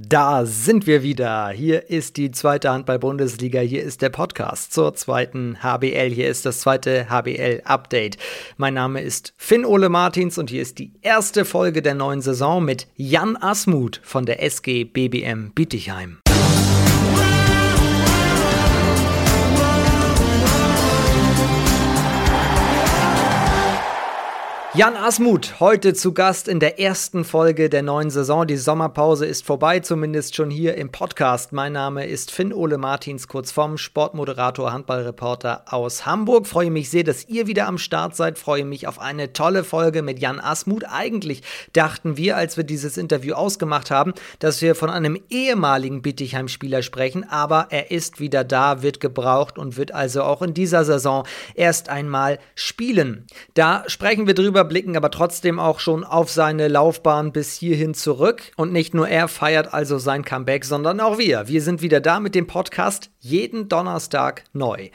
Da sind wir wieder. Hier ist die zweite Handball-Bundesliga. Hier ist der Podcast zur zweiten HBL. Hier ist das zweite HBL-Update. Mein Name ist Finn Ole Martins und hier ist die erste Folge der neuen Saison mit Jan Asmuth von der SG BBM Bietigheim. Jan Asmuth, heute zu Gast in der ersten Folge der neuen Saison. Die Sommerpause ist vorbei, zumindest schon hier im Podcast. Mein Name ist Finn Ole Martins, kurz vom Sportmoderator, Handballreporter aus Hamburg. Freue mich sehr, dass ihr wieder am Start seid. Freue mich auf eine tolle Folge mit Jan Asmuth. Eigentlich dachten wir, als wir dieses Interview ausgemacht haben, dass wir von einem ehemaligen Bittigheim-Spieler sprechen, aber er ist wieder da, wird gebraucht und wird also auch in dieser Saison erst einmal spielen. Da sprechen wir drüber blicken aber trotzdem auch schon auf seine Laufbahn bis hierhin zurück. Und nicht nur er feiert also sein Comeback, sondern auch wir. Wir sind wieder da mit dem Podcast jeden Donnerstag neu.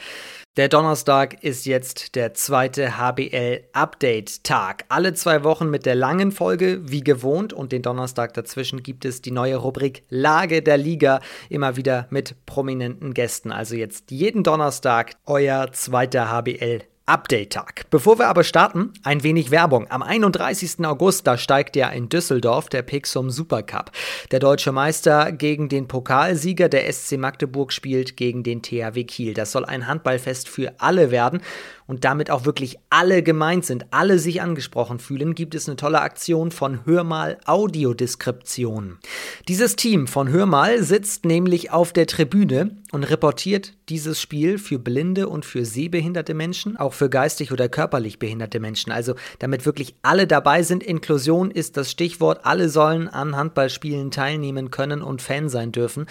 Der Donnerstag ist jetzt der zweite HBL-Update-Tag. Alle zwei Wochen mit der langen Folge, wie gewohnt, und den Donnerstag dazwischen gibt es die neue Rubrik Lage der Liga, immer wieder mit prominenten Gästen. Also jetzt jeden Donnerstag euer zweiter HBL Update-Tag. Bevor wir aber starten, ein wenig Werbung. Am 31. August, da steigt ja in Düsseldorf der Pixum Supercup. Der deutsche Meister gegen den Pokalsieger der SC Magdeburg spielt gegen den THW Kiel. Das soll ein Handballfest für alle werden und damit auch wirklich alle gemeint sind, alle sich angesprochen fühlen, gibt es eine tolle Aktion von Hörmal Audiodeskription. Dieses Team von Hörmal sitzt nämlich auf der Tribüne und reportiert dieses Spiel für blinde und für sehbehinderte Menschen, auch für geistig oder körperlich behinderte Menschen. Also damit wirklich alle dabei sind. Inklusion ist das Stichwort. Alle sollen an Handballspielen teilnehmen können und Fan sein dürfen.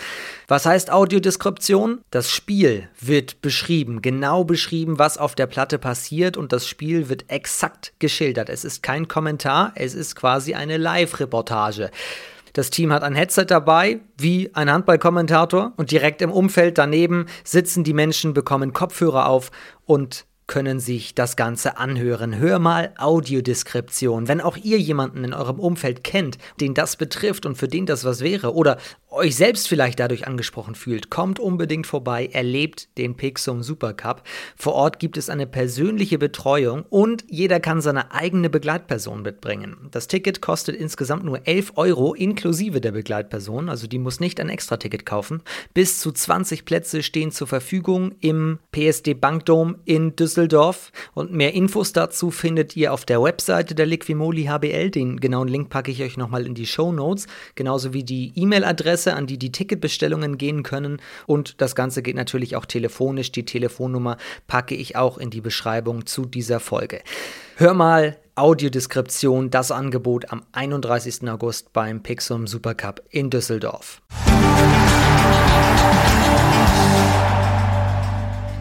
Was heißt Audiodeskription? Das Spiel wird beschrieben, genau beschrieben, was auf der Plattform Platte passiert und das Spiel wird exakt geschildert. Es ist kein Kommentar, es ist quasi eine Live-Reportage. Das Team hat ein Headset dabei, wie ein Handballkommentator, und direkt im Umfeld daneben sitzen die Menschen, bekommen Kopfhörer auf und können sich das Ganze anhören. Hör mal Audiodeskription. Wenn auch ihr jemanden in eurem Umfeld kennt, den das betrifft und für den das was wäre oder euch selbst vielleicht dadurch angesprochen fühlt, kommt unbedingt vorbei, erlebt den Pixum Supercup. Vor Ort gibt es eine persönliche Betreuung und jeder kann seine eigene Begleitperson mitbringen. Das Ticket kostet insgesamt nur 11 Euro inklusive der Begleitperson, also die muss nicht ein Extra-Ticket kaufen. Bis zu 20 Plätze stehen zur Verfügung im PSD Bankdom in Düsseldorf und mehr Infos dazu findet ihr auf der Webseite der Liquimoli HBL. Den genauen Link packe ich euch nochmal in die Show Notes, genauso wie die E-Mail-Adresse Adresse, an die die Ticketbestellungen gehen können. Und das Ganze geht natürlich auch telefonisch. Die Telefonnummer packe ich auch in die Beschreibung zu dieser Folge. Hör mal Audiodeskription, das Angebot am 31. August beim Pixum Supercup in Düsseldorf.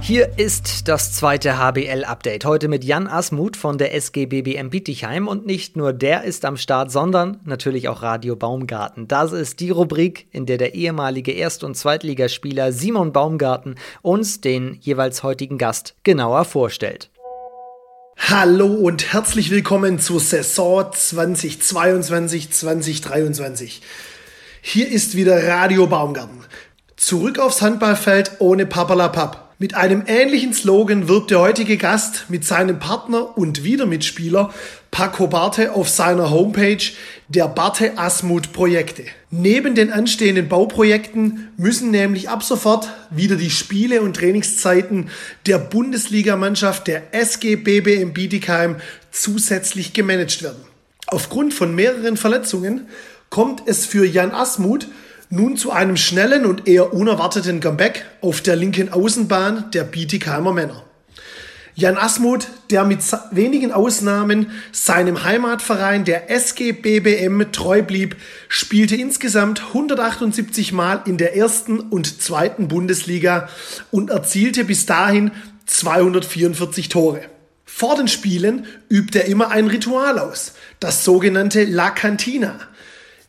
Hier ist das zweite HBL-Update. Heute mit Jan Asmuth von der SG BBM Bietigheim. Und nicht nur der ist am Start, sondern natürlich auch Radio Baumgarten. Das ist die Rubrik, in der der ehemalige Erst- und Zweitligaspieler Simon Baumgarten uns den jeweils heutigen Gast genauer vorstellt. Hallo und herzlich willkommen zur Saison 2022-2023. Hier ist wieder Radio Baumgarten. Zurück aufs Handballfeld ohne Papalapap. Mit einem ähnlichen Slogan wirbt der heutige Gast mit seinem Partner und Wiedermitspieler Paco Barte auf seiner Homepage der Barte Asmut Projekte. Neben den anstehenden Bauprojekten müssen nämlich ab sofort wieder die Spiele und Trainingszeiten der Bundesligamannschaft der SG BBM Bietigheim zusätzlich gemanagt werden. Aufgrund von mehreren Verletzungen kommt es für Jan Asmuth nun zu einem schnellen und eher unerwarteten Comeback auf der linken Außenbahn der Bietigheimer Männer. Jan Asmuth, der mit wenigen Ausnahmen seinem Heimatverein der SG BBM treu blieb, spielte insgesamt 178 Mal in der ersten und zweiten Bundesliga und erzielte bis dahin 244 Tore. Vor den Spielen übt er immer ein Ritual aus, das sogenannte La Cantina –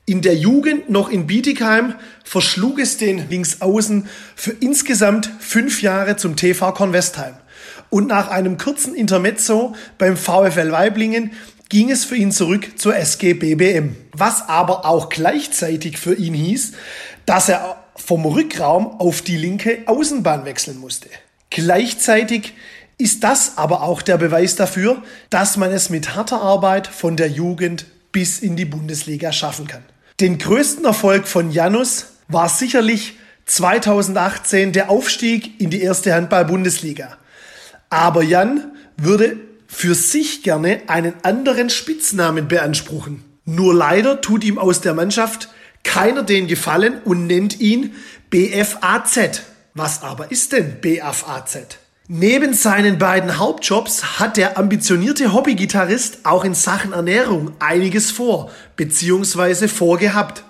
in der Jugend noch in Bietigheim verschlug es den Linksaußen für insgesamt fünf Jahre zum TV Kornwestheim. Und nach einem kurzen Intermezzo beim VfL Weiblingen ging es für ihn zurück zur SG BBM. Was aber auch gleichzeitig für ihn hieß, dass er vom Rückraum auf die linke Außenbahn wechseln musste. Gleichzeitig ist das aber auch der Beweis dafür, dass man es mit harter Arbeit von der Jugend bis in die Bundesliga schaffen kann. Den größten Erfolg von Janus war sicherlich 2018 der Aufstieg in die erste Handball-Bundesliga. Aber Jan würde für sich gerne einen anderen Spitznamen beanspruchen. Nur leider tut ihm aus der Mannschaft keiner den Gefallen und nennt ihn BFAZ. Was aber ist denn BFAZ? Neben seinen beiden Hauptjobs hat der ambitionierte Hobbygitarrist auch in Sachen Ernährung einiges vor bzw. vorgehabt.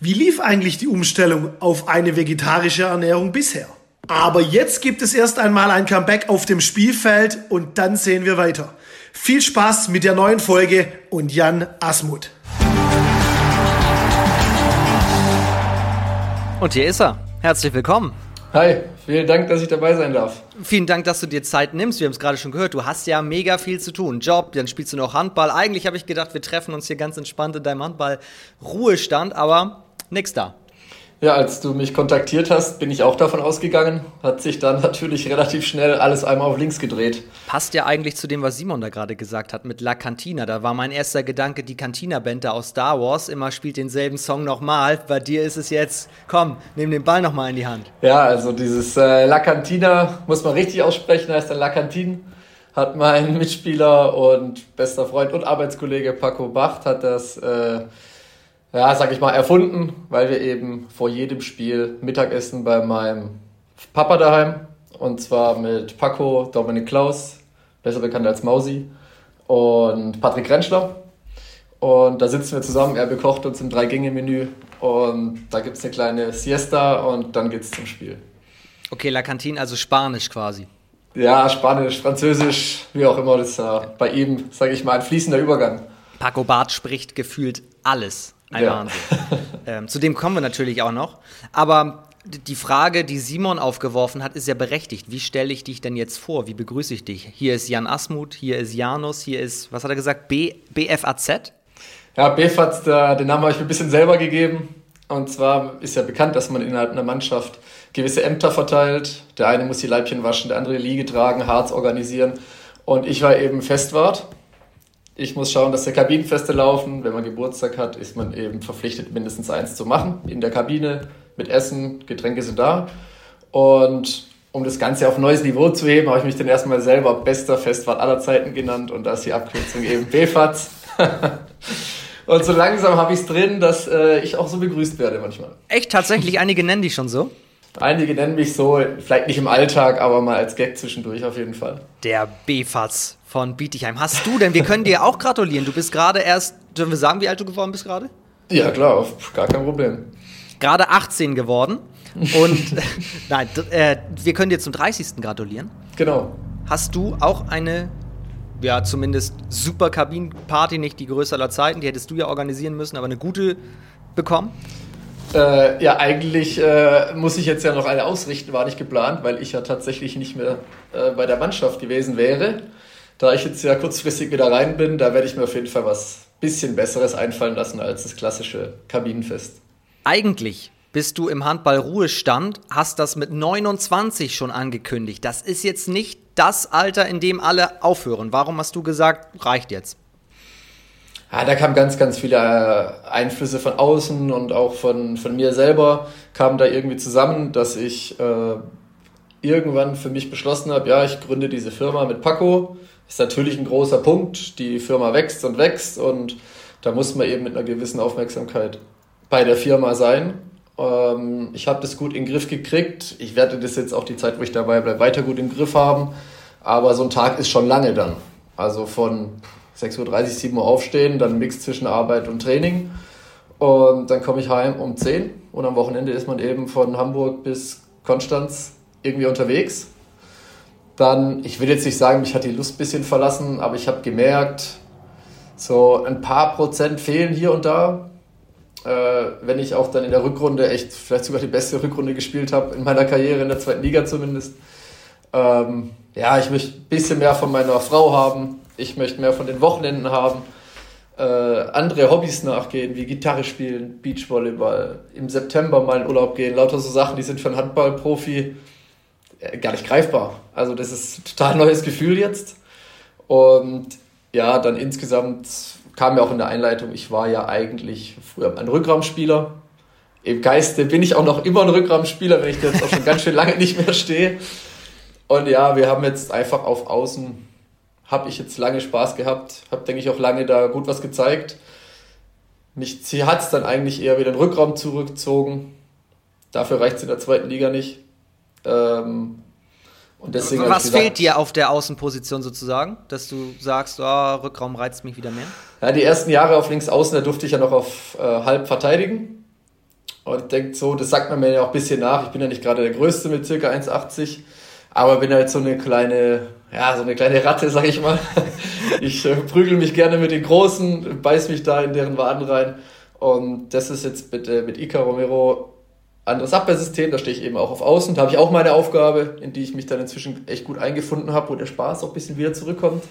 Wie lief eigentlich die Umstellung auf eine vegetarische Ernährung bisher? Aber jetzt gibt es erst einmal ein Comeback auf dem Spielfeld und dann sehen wir weiter. Viel Spaß mit der neuen Folge und Jan Asmuth. Und hier ist er. Herzlich willkommen. Hi, vielen Dank, dass ich dabei sein darf. Vielen Dank, dass du dir Zeit nimmst. Wir haben es gerade schon gehört. Du hast ja mega viel zu tun. Job, dann spielst du noch Handball. Eigentlich habe ich gedacht, wir treffen uns hier ganz entspannt in deinem Handball-Ruhestand, aber nix da. Ja, als du mich kontaktiert hast, bin ich auch davon ausgegangen. Hat sich dann natürlich relativ schnell alles einmal auf links gedreht. Passt ja eigentlich zu dem, was Simon da gerade gesagt hat mit La Cantina. Da war mein erster Gedanke, die Cantina-Band da aus Star Wars immer spielt denselben Song nochmal. Bei dir ist es jetzt, komm, nimm den Ball nochmal in die Hand. Ja, also dieses äh, La Cantina muss man richtig aussprechen, heißt dann La Cantine. Hat mein Mitspieler und bester Freund und Arbeitskollege Paco Bacht hat das äh, ja, sag ich mal, erfunden, weil wir eben vor jedem Spiel Mittagessen bei meinem Papa daheim und zwar mit Paco, Dominik Klaus, besser bekannt als Mausi, und Patrick Rentschler. Und da sitzen wir zusammen, er bekocht uns im Drei-Gänge-Menü und da gibt es eine kleine Siesta und dann geht's zum Spiel. Okay, La Cantine, also Spanisch quasi. Ja, Spanisch, Französisch, wie auch immer, das ist ja bei ihm, sage ich mal, ein fließender Übergang. Paco Barth spricht gefühlt alles. Ein ja. Wahnsinn. ähm, zu dem kommen wir natürlich auch noch. Aber die Frage, die Simon aufgeworfen hat, ist ja berechtigt. Wie stelle ich dich denn jetzt vor? Wie begrüße ich dich? Hier ist Jan Asmuth, hier ist Janus, hier ist, was hat er gesagt, B, BFAZ? Ja, BFAZ, den Namen habe ich mir ein bisschen selber gegeben. Und zwar ist ja bekannt, dass man innerhalb einer Mannschaft gewisse Ämter verteilt. Der eine muss die Leibchen waschen, der andere Liege tragen, Harz organisieren. Und ich war eben Festwart ich muss schauen, dass der Kabinenfeste laufen. Wenn man Geburtstag hat, ist man eben verpflichtet, mindestens eins zu machen in der Kabine mit Essen. Getränke sind da. Und um das Ganze auf neues Niveau zu heben, habe ich mich dann erstmal selber bester Festwart aller Zeiten genannt und da ist die Abkürzung eben BFATS. und so langsam habe ich es drin, dass äh, ich auch so begrüßt werde manchmal. Echt? Tatsächlich? Einige nennen dich schon so? Einige nennen mich so, vielleicht nicht im Alltag, aber mal als Gag zwischendurch auf jeden Fall. Der BFATS von Bietigheim. Hast du denn, wir können dir auch gratulieren. Du bist gerade erst, dürfen wir sagen, wie alt du geworden bist gerade? Ja, klar, gar kein Problem. Gerade 18 geworden. Und nein, äh, wir können dir zum 30. gratulieren. Genau. Hast du auch eine, ja, zumindest super Kabinenparty, nicht die größte aller Zeiten, die hättest du ja organisieren müssen, aber eine gute bekommen? Äh, ja, eigentlich äh, muss ich jetzt ja noch eine ausrichten, war nicht geplant, weil ich ja tatsächlich nicht mehr äh, bei der Mannschaft gewesen wäre. Da ich jetzt ja kurzfristig wieder rein bin, da werde ich mir auf jeden Fall was bisschen Besseres einfallen lassen als das klassische Kabinenfest. Eigentlich bist du im Handball-Ruhestand, hast das mit 29 schon angekündigt. Das ist jetzt nicht das Alter, in dem alle aufhören. Warum hast du gesagt, reicht jetzt? Ja, da kamen ganz, ganz viele äh, Einflüsse von außen und auch von, von mir selber kamen da irgendwie zusammen, dass ich äh, irgendwann für mich beschlossen habe, ja, ich gründe diese Firma mit Paco ist natürlich ein großer Punkt. Die Firma wächst und wächst und da muss man eben mit einer gewissen Aufmerksamkeit bei der Firma sein. Ähm, ich habe das gut in den Griff gekriegt. Ich werde das jetzt auch die Zeit, wo ich dabei bleibe, weiter gut im Griff haben. Aber so ein Tag ist schon lange dann. Also von 6.30 Uhr, 7 Uhr aufstehen, dann Mix zwischen Arbeit und Training. Und dann komme ich heim um 10 und am Wochenende ist man eben von Hamburg bis Konstanz irgendwie unterwegs dann, ich will jetzt nicht sagen, mich hat die Lust ein bisschen verlassen, aber ich habe gemerkt, so ein paar Prozent fehlen hier und da. Äh, wenn ich auch dann in der Rückrunde echt vielleicht sogar die beste Rückrunde gespielt habe, in meiner Karriere in der zweiten Liga zumindest. Ähm, ja, ich möchte ein bisschen mehr von meiner Frau haben, ich möchte mehr von den Wochenenden haben. äh, andere Hobbys nachgehen, wie Gitarre spielen, Beachvolleyball, im September mal in Urlaub gehen, lauter so Sachen, die sind für einen Handballprofi äh, gar nicht greifbar. Also das ist ein total neues Gefühl jetzt. Und ja, dann insgesamt kam ja auch in der Einleitung, ich war ja eigentlich früher ein Rückraumspieler. Im Geiste bin ich auch noch immer ein Rückraumspieler, wenn ich jetzt auch schon ganz schön lange nicht mehr stehe. Und ja, wir haben jetzt einfach auf Außen habe ich jetzt lange Spaß gehabt, habe, denke ich, auch lange da gut was gezeigt. Mich hat es dann eigentlich eher wieder in den Rückraum zurückgezogen. Dafür reicht es in der zweiten Liga nicht. Ähm, und deswegen was gesagt, fehlt dir auf der Außenposition sozusagen, dass du sagst, oh, Rückraum reizt mich wieder mehr? Ja, die ersten Jahre auf links außen, da durfte ich ja noch auf äh, halb verteidigen. Und denkt so, das sagt man mir ja auch ein bisschen nach. Ich bin ja nicht gerade der Größte mit circa 1,80, aber bin halt so eine kleine ja, so eine kleine Ratte, sag ich mal. Ich äh, prügel mich gerne mit den Großen, beiß mich da in deren Waden rein. Und das ist jetzt mit, äh, mit Ica Romero anderes Abwehrsystem, da stehe ich eben auch auf Außen. Da habe ich auch meine Aufgabe, in die ich mich dann inzwischen echt gut eingefunden habe, wo der Spaß auch ein bisschen wieder zurückkommt.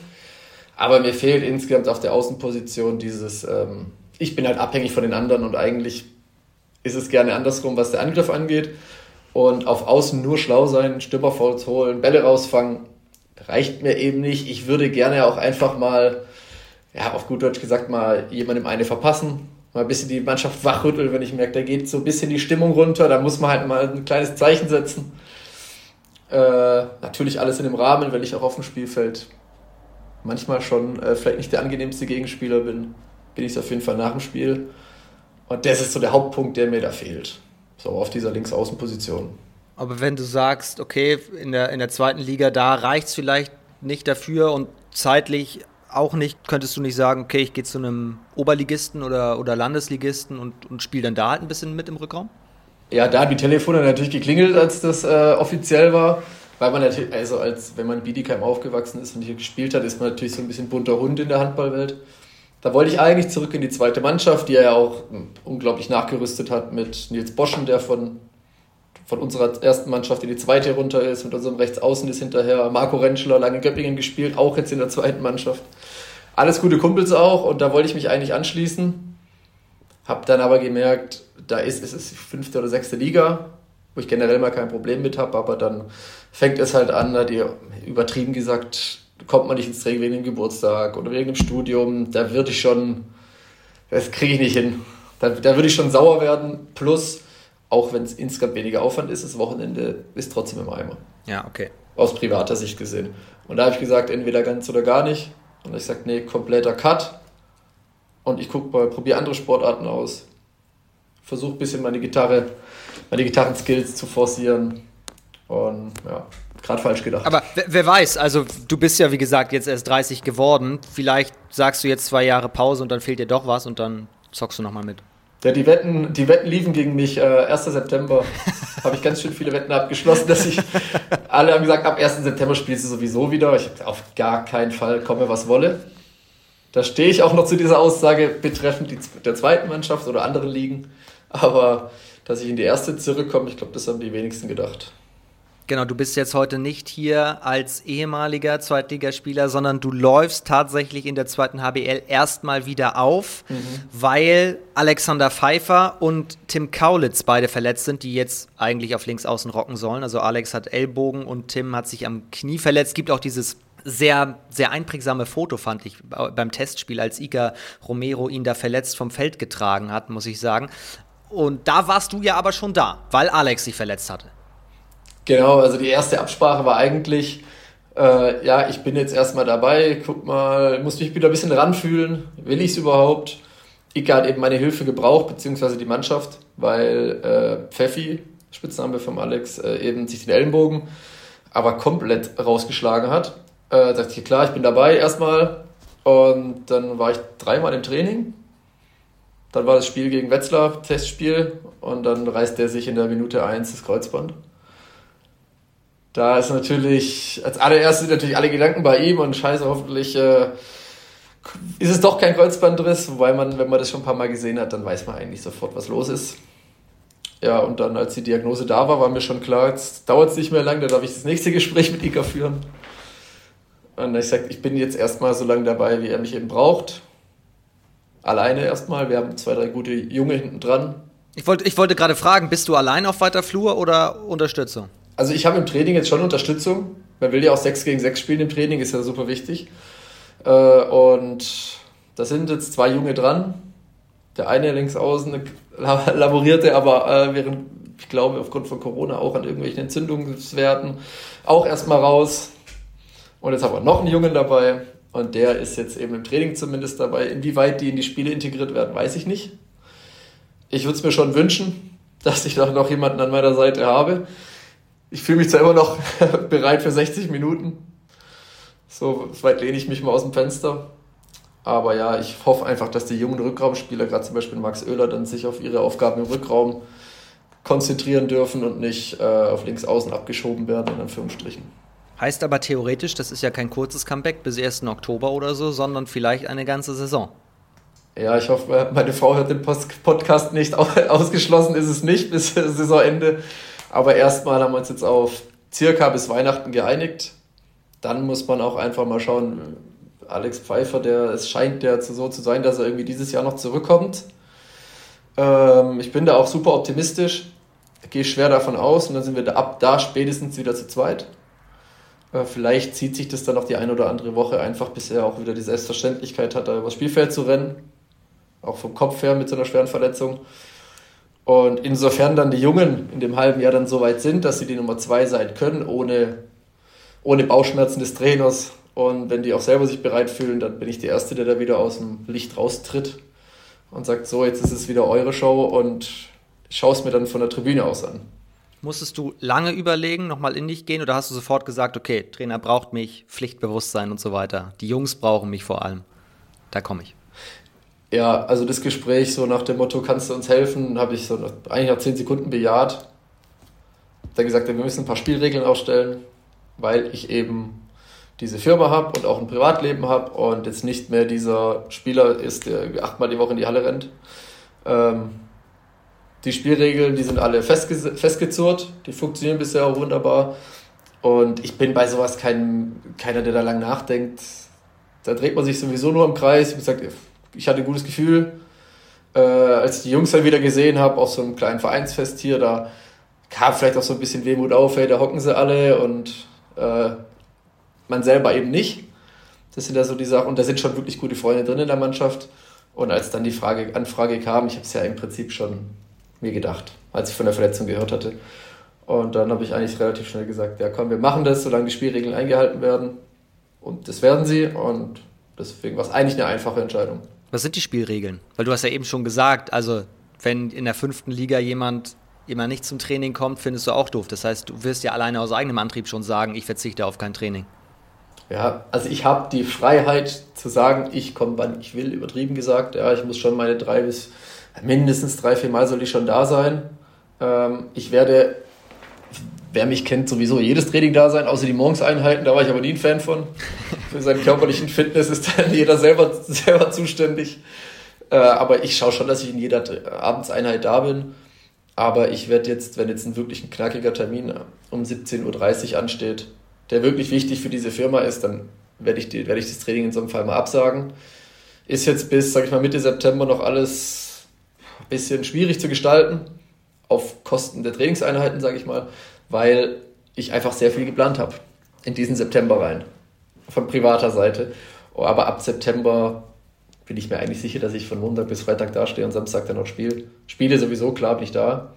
Aber mir fehlt insgesamt auf der Außenposition dieses, ähm, ich bin halt abhängig von den anderen und eigentlich ist es gerne andersrum, was der Angriff angeht. Und auf Außen nur schlau sein, Stürmerfouls holen, Bälle rausfangen, reicht mir eben nicht. Ich würde gerne auch einfach mal, ja, auf gut Deutsch gesagt, mal jemandem eine verpassen. Mal ein bisschen die Mannschaft wachrütteln, wenn ich merke, da geht so ein bisschen die Stimmung runter. Da muss man halt mal ein kleines Zeichen setzen. Äh, natürlich alles in dem Rahmen, weil ich auch auf dem Spielfeld manchmal schon äh, vielleicht nicht der angenehmste Gegenspieler bin, bin ich es auf jeden Fall nach dem Spiel. Und das ist so der Hauptpunkt, der mir da fehlt. So auf dieser Linksaußenposition. Aber wenn du sagst, okay, in der, in der zweiten Liga, da reicht es vielleicht nicht dafür und zeitlich auch nicht, könntest du nicht sagen, okay, ich gehe zu einem Oberligisten oder, oder Landesligisten und, und spiele dann da halt ein bisschen mit im Rückraum? Ja, da haben die Telefone natürlich geklingelt, als das äh, offiziell war. Weil man natürlich, also als wenn man in Bietigheim aufgewachsen ist und hier gespielt hat, ist man natürlich so ein bisschen bunter Hund in der Handballwelt. Da wollte ich eigentlich zurück in die zweite Mannschaft, die er ja auch unglaublich nachgerüstet hat mit Nils Boschen, der von von unserer ersten Mannschaft in die zweite runter ist, mit unserem Rechtsaußen ist hinterher Marco Rentschler, lange in Göppingen gespielt, auch jetzt in der zweiten Mannschaft. Alles gute Kumpels auch und da wollte ich mich eigentlich anschließen. Hab dann aber gemerkt, da ist es ist die fünfte oder sechste Liga, wo ich generell mal kein Problem mit habe, aber dann fängt es halt an, da die übertrieben gesagt, kommt man nicht ins Training wegen dem Geburtstag oder wegen dem Studium, da würde ich schon, das kriege ich nicht hin. Da, da würde ich schon sauer werden. Plus, auch wenn es insgesamt weniger Aufwand ist, das Wochenende ist trotzdem im Eimer. Ja, okay. Aus privater Sicht gesehen. Und da habe ich gesagt, entweder ganz oder gar nicht. Und ich sagte, nee, kompletter Cut. Und ich gucke mal, probiere andere Sportarten aus. Versuche ein bisschen meine Gitarre, meine Gitarrenskills zu forcieren. Und ja, gerade falsch gedacht. Aber wer weiß, also du bist ja wie gesagt jetzt erst 30 geworden. Vielleicht sagst du jetzt zwei Jahre Pause und dann fehlt dir doch was und dann zockst du nochmal mit. Ja, die Wetten, die Wetten liefen gegen mich. Äh, 1. September habe ich ganz schön viele Wetten abgeschlossen, dass ich alle haben gesagt, ab 1. September spielst du sowieso wieder. Ich habe auf gar keinen Fall komme, was wolle. Da stehe ich auch noch zu dieser Aussage betreffend die, der zweiten Mannschaft oder anderen Ligen. Aber dass ich in die erste zurückkomme, ich glaube, das haben die wenigsten gedacht. Genau, du bist jetzt heute nicht hier als ehemaliger Zweitligaspieler, sondern du läufst tatsächlich in der zweiten HBL erstmal wieder auf, mhm. weil Alexander Pfeiffer und Tim Kaulitz beide verletzt sind, die jetzt eigentlich auf links außen rocken sollen. Also Alex hat Ellbogen und Tim hat sich am Knie verletzt. Gibt auch dieses sehr, sehr einprägsame Foto, fand ich, beim Testspiel, als Ica Romero ihn da verletzt vom Feld getragen hat, muss ich sagen. Und da warst du ja aber schon da, weil Alex sich verletzt hatte. Genau, also die erste Absprache war eigentlich, äh, ja, ich bin jetzt erstmal dabei, guck mal, muss mich wieder ein bisschen ranfühlen, will ich es überhaupt? Ika hat eben meine Hilfe gebraucht, beziehungsweise die Mannschaft, weil äh, Pfeffi, Spitzname vom Alex, äh, eben sich den Ellenbogen aber komplett rausgeschlagen hat. Äh, dachte ich, klar, ich bin dabei erstmal. Und dann war ich dreimal im Training. Dann war das Spiel gegen Wetzlar, Testspiel. Und dann reißt er sich in der Minute 1 das Kreuzband. Da ist natürlich, als allererstes sind natürlich alle Gedanken bei ihm und scheiße, hoffentlich äh, ist es doch kein Kreuzbandriss, wobei man, wenn man das schon ein paar Mal gesehen hat, dann weiß man eigentlich sofort, was los ist. Ja, und dann, als die Diagnose da war, war mir schon klar, jetzt dauert es nicht mehr lang, dann darf ich das nächste Gespräch mit Ika führen. Und ich sagte, ich bin jetzt erstmal so lange dabei, wie er mich eben braucht. alleine erstmal. Wir haben zwei, drei gute Junge hinten dran. Ich wollte, ich wollte gerade fragen, bist du allein auf weiter Flur oder Unterstützung? Also ich habe im Training jetzt schon Unterstützung. Man will ja auch 6 gegen 6 spielen im Training, ist ja super wichtig. Äh, und da sind jetzt zwei Junge dran. Der eine links außen laborierte aber äh, während, ich glaube, aufgrund von Corona auch an irgendwelchen Entzündungswerten auch erstmal raus. Und jetzt haben wir noch einen Jungen dabei. Und der ist jetzt eben im Training zumindest dabei. Inwieweit die in die Spiele integriert werden, weiß ich nicht. Ich würde es mir schon wünschen, dass ich da noch jemanden an meiner Seite habe. Ich fühle mich zwar immer noch bereit für 60 Minuten. So weit lehne ich mich mal aus dem Fenster. Aber ja, ich hoffe einfach, dass die jungen Rückraumspieler, gerade zum Beispiel Max Oehler, dann sich auf ihre Aufgaben im Rückraum konzentrieren dürfen und nicht äh, auf links außen abgeschoben werden, in Anführungsstrichen. Heißt aber theoretisch, das ist ja kein kurzes Comeback bis 1. Oktober oder so, sondern vielleicht eine ganze Saison. Ja, ich hoffe, meine Frau hört den Podcast nicht. Ausgeschlossen ist es nicht bis Saisonende. Aber erstmal haben wir uns jetzt auf circa bis Weihnachten geeinigt. Dann muss man auch einfach mal schauen, Alex Pfeiffer, der, es scheint der so zu sein, dass er irgendwie dieses Jahr noch zurückkommt. Ähm, ich bin da auch super optimistisch, gehe schwer davon aus und dann sind wir da, ab da spätestens wieder zu zweit. Äh, vielleicht zieht sich das dann noch die eine oder andere Woche einfach, bis er auch wieder die Selbstverständlichkeit hat, da übers Spielfeld zu rennen. Auch vom Kopf her mit so einer schweren Verletzung. Und insofern dann die Jungen in dem halben Jahr dann so weit sind, dass sie die Nummer zwei sein können, ohne, ohne Bauchschmerzen des Trainers. Und wenn die auch selber sich bereit fühlen, dann bin ich der Erste, der da wieder aus dem Licht raustritt und sagt, so, jetzt ist es wieder eure Show und ich schaue es mir dann von der Tribüne aus an. Musstest du lange überlegen, nochmal in dich gehen oder hast du sofort gesagt, okay, Trainer braucht mich, Pflichtbewusstsein und so weiter. Die Jungs brauchen mich vor allem. Da komme ich. Ja, also das Gespräch so nach dem Motto, kannst du uns helfen, habe ich so nach, eigentlich nach zehn Sekunden bejaht. Dann gesagt, wir müssen ein paar Spielregeln aufstellen, weil ich eben diese Firma habe und auch ein Privatleben habe und jetzt nicht mehr dieser Spieler ist, der achtmal die Woche in die Halle rennt. Ähm, die Spielregeln, die sind alle festge festgezurrt, die funktionieren bisher auch wunderbar. Und ich bin bei sowas kein, keiner, der da lang nachdenkt. Da dreht man sich sowieso nur im Kreis. Ich, gesagt, ich hatte ein gutes Gefühl. Äh, als ich die Jungs dann wieder gesehen habe, auf so einem kleinen Vereinsfest hier, da kam vielleicht auch so ein bisschen Wehmut auf, hey, da hocken sie alle und äh, man selber eben nicht. Das sind ja so die Sachen, und da sind schon wirklich gute Freunde drin in der Mannschaft. Und als dann die Frage, Anfrage kam, ich habe es ja im Prinzip schon mir gedacht, als ich von der Verletzung gehört hatte. Und dann habe ich eigentlich relativ schnell gesagt, ja komm, wir machen das, solange die Spielregeln eingehalten werden. Und das werden sie. Und deswegen war es eigentlich eine einfache Entscheidung. Was sind die Spielregeln? Weil du hast ja eben schon gesagt, also wenn in der fünften Liga jemand immer nicht zum Training kommt, findest du auch doof. Das heißt, du wirst ja alleine aus eigenem Antrieb schon sagen, ich verzichte auf kein Training. Ja, also ich habe die Freiheit zu sagen, ich komme, wann ich will, übertrieben gesagt. Ja, ich muss schon meine drei bis mindestens drei, vier Mal soll ich schon da sein. Ähm, ich werde, wer mich kennt, sowieso jedes Training da sein, außer die Morgenseinheiten, da war ich aber nie ein Fan von. Für seinen körperlichen Fitness ist dann jeder selber, selber zuständig. Äh, aber ich schaue schon, dass ich in jeder Abendseinheit da bin. Aber ich werde jetzt, wenn jetzt ein wirklich ein knackiger Termin um 17.30 Uhr ansteht, der wirklich wichtig für diese Firma ist, dann werde ich, die, werde ich das Training in so einem Fall mal absagen. Ist jetzt bis, sag ich mal, Mitte September noch alles ein bisschen schwierig zu gestalten, auf Kosten der Trainingseinheiten, sage ich mal, weil ich einfach sehr viel geplant habe in diesen September rein, von privater Seite. Aber ab September bin ich mir eigentlich sicher, dass ich von Montag bis Freitag dastehe und Samstag dann noch spiele. Spiele sowieso, klar bin ich da.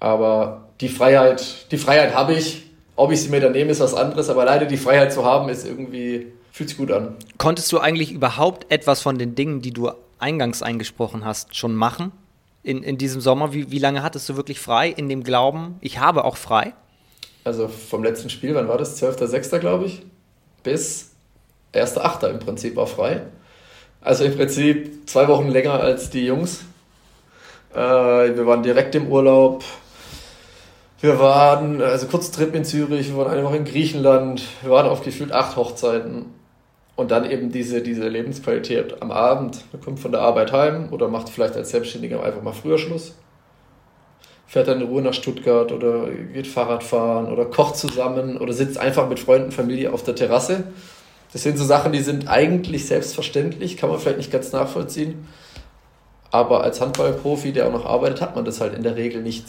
Aber die Freiheit, die Freiheit habe ich. Ob ich sie mir dann nehme, ist was anderes. Aber leider die Freiheit zu haben, ist irgendwie, fühlt sich gut an. Konntest du eigentlich überhaupt etwas von den Dingen, die du eingangs eingesprochen hast, schon machen? In, in diesem Sommer? Wie, wie lange hattest du wirklich frei in dem Glauben, ich habe auch frei? Also vom letzten Spiel, wann war das? 12.06. glaube ich, bis 1.08. im Prinzip war frei. Also im Prinzip zwei Wochen länger als die Jungs. Äh, wir waren direkt im Urlaub. Wir waren, also Kurztrip in Zürich, wir waren eine Woche in Griechenland. Wir waren auf gefühlt acht Hochzeiten. Und dann eben diese, diese Lebensqualität am Abend. Man kommt von der Arbeit heim oder macht vielleicht als Selbstständiger einfach mal früher Schluss. Fährt dann in Ruhe nach Stuttgart oder geht Fahrrad fahren oder kocht zusammen oder sitzt einfach mit Freunden, Familie auf der Terrasse Das sind so Sachen, die sind eigentlich selbstverständlich, kann man vielleicht nicht ganz nachvollziehen. Aber als Handballprofi, der auch noch arbeitet, hat man das halt in der Regel nicht.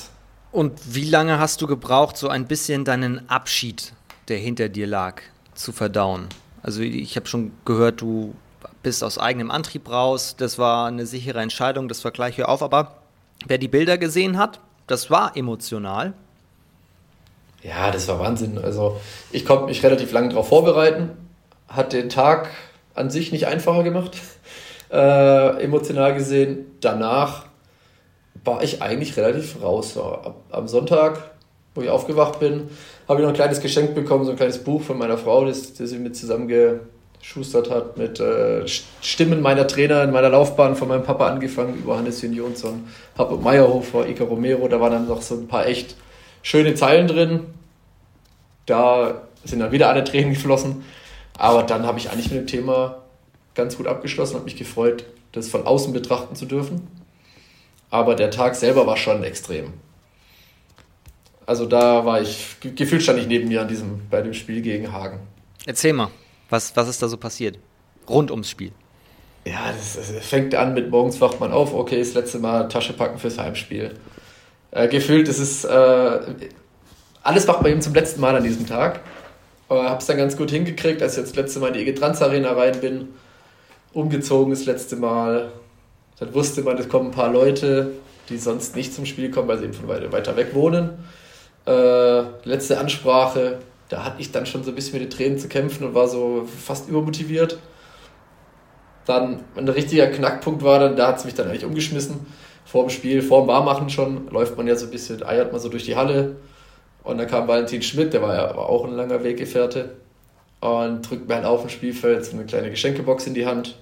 Und wie lange hast du gebraucht, so ein bisschen deinen Abschied, der hinter dir lag, zu verdauen? Also ich habe schon gehört, du bist aus eigenem Antrieb raus. Das war eine sichere Entscheidung, das war gleich hier auf. Aber wer die Bilder gesehen hat, das war emotional. Ja, das war Wahnsinn. Also ich konnte mich relativ lange darauf vorbereiten, hat den Tag an sich nicht einfacher gemacht, äh, emotional gesehen. Danach war ich eigentlich relativ raus. Am Sonntag, wo ich aufgewacht bin, habe ich noch ein kleines Geschenk bekommen, so ein kleines Buch von meiner Frau, das, das sie mit zusammengeschustert hat, mit äh, Stimmen meiner Trainer in meiner Laufbahn, von meinem Papa angefangen, über Hannes Jonsson, Papa Meyerhofer, Ika Romero, da waren dann noch so ein paar echt schöne Zeilen drin. Da sind dann wieder alle Tränen geflossen. Aber dann habe ich eigentlich mit dem Thema ganz gut abgeschlossen, habe mich gefreut, das von außen betrachten zu dürfen. Aber der Tag selber war schon extrem. Also da war ich, gefühlt stand ich neben mir an diesem, bei dem Spiel gegen Hagen. Erzähl mal, was, was ist da so passiert? Rund ums Spiel. Ja, das, das fängt an mit morgens wacht man auf, okay, das letzte Mal Tasche packen fürs Heimspiel. Äh, gefühlt ist es, äh, alles macht man eben zum letzten Mal an diesem Tag. Aber habe es dann ganz gut hingekriegt, als ich jetzt das letzte Mal in die Ege Trans Arena rein bin. Umgezogen das letzte Mal. Dann wusste man, es kommen ein paar Leute, die sonst nicht zum Spiel kommen, weil sie eben von weiter weg wohnen. Äh, letzte Ansprache, da hatte ich dann schon so ein bisschen mit den Tränen zu kämpfen und war so fast übermotiviert. Dann ein richtiger Knackpunkt war dann, da hat es mich dann eigentlich umgeschmissen. Vor dem Spiel, vor dem Barmachen schon, läuft man ja so ein bisschen, eiert man so durch die Halle. Und dann kam Valentin Schmidt, der war ja auch ein langer Weggefährte. Und drückt mir halt auf dem Spielfeld so eine kleine Geschenkebox in die Hand.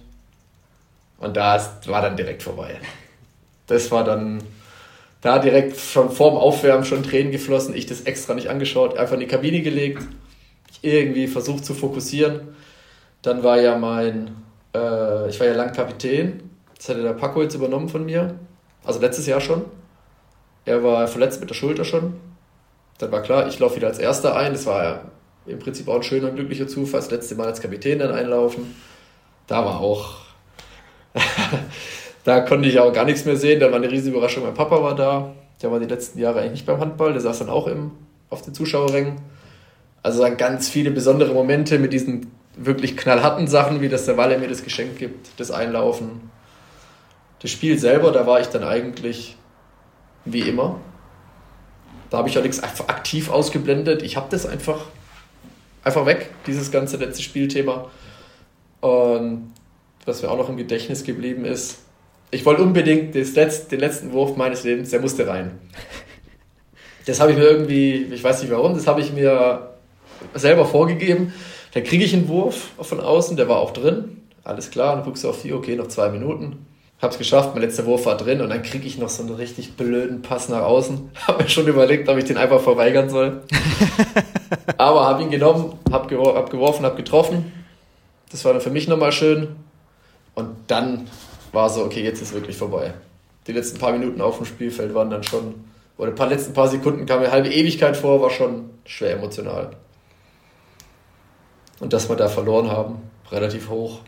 Und da war dann direkt vorbei. Das war dann da direkt schon vorm Aufwärmen schon Tränen geflossen, ich das extra nicht angeschaut, einfach in die Kabine gelegt, irgendwie versucht zu fokussieren. Dann war ja mein, äh, ich war ja lang Kapitän, das hatte der Paco jetzt übernommen von mir, also letztes Jahr schon. Er war verletzt mit der Schulter schon. Dann war klar, ich laufe wieder als Erster ein. Das war ja im Prinzip auch ein schöner, glücklicher Zufall. Das letzte Mal als Kapitän dann einlaufen. Da war auch da konnte ich auch gar nichts mehr sehen. Da war eine riesige Überraschung. Mein Papa war da. Der war die letzten Jahre eigentlich nicht beim Handball. Der saß dann auch im, auf den Zuschauerrängen. Also dann ganz viele besondere Momente mit diesen wirklich knallharten Sachen, wie dass der Walle mir das Geschenk gibt, das Einlaufen. Das Spiel selber, da war ich dann eigentlich wie immer. Da habe ich auch nichts aktiv ausgeblendet. Ich habe das einfach, einfach weg, dieses ganze letzte Spielthema. Und was mir auch noch im Gedächtnis geblieben ist, ich wollte unbedingt Letz-, den letzten Wurf meines Lebens, der musste rein. Das habe ich mir irgendwie, ich weiß nicht warum, das habe ich mir selber vorgegeben. Dann kriege ich einen Wurf von außen, der war auch drin. Alles klar, dann guckst du auf die, okay, noch zwei Minuten. Hab's geschafft, mein letzter Wurf war drin und dann kriege ich noch so einen richtig blöden Pass nach außen. Hab mir schon überlegt, ob ich den einfach verweigern soll. Aber habe ihn genommen, hab, gewor hab geworfen, hab getroffen. Das war dann für mich nochmal schön. Und dann war so, okay, jetzt ist wirklich vorbei. Die letzten paar Minuten auf dem Spielfeld waren dann schon, oder paar letzten paar Sekunden kam mir halbe Ewigkeit vor, war schon schwer emotional. Und dass wir da verloren haben, relativ hoch,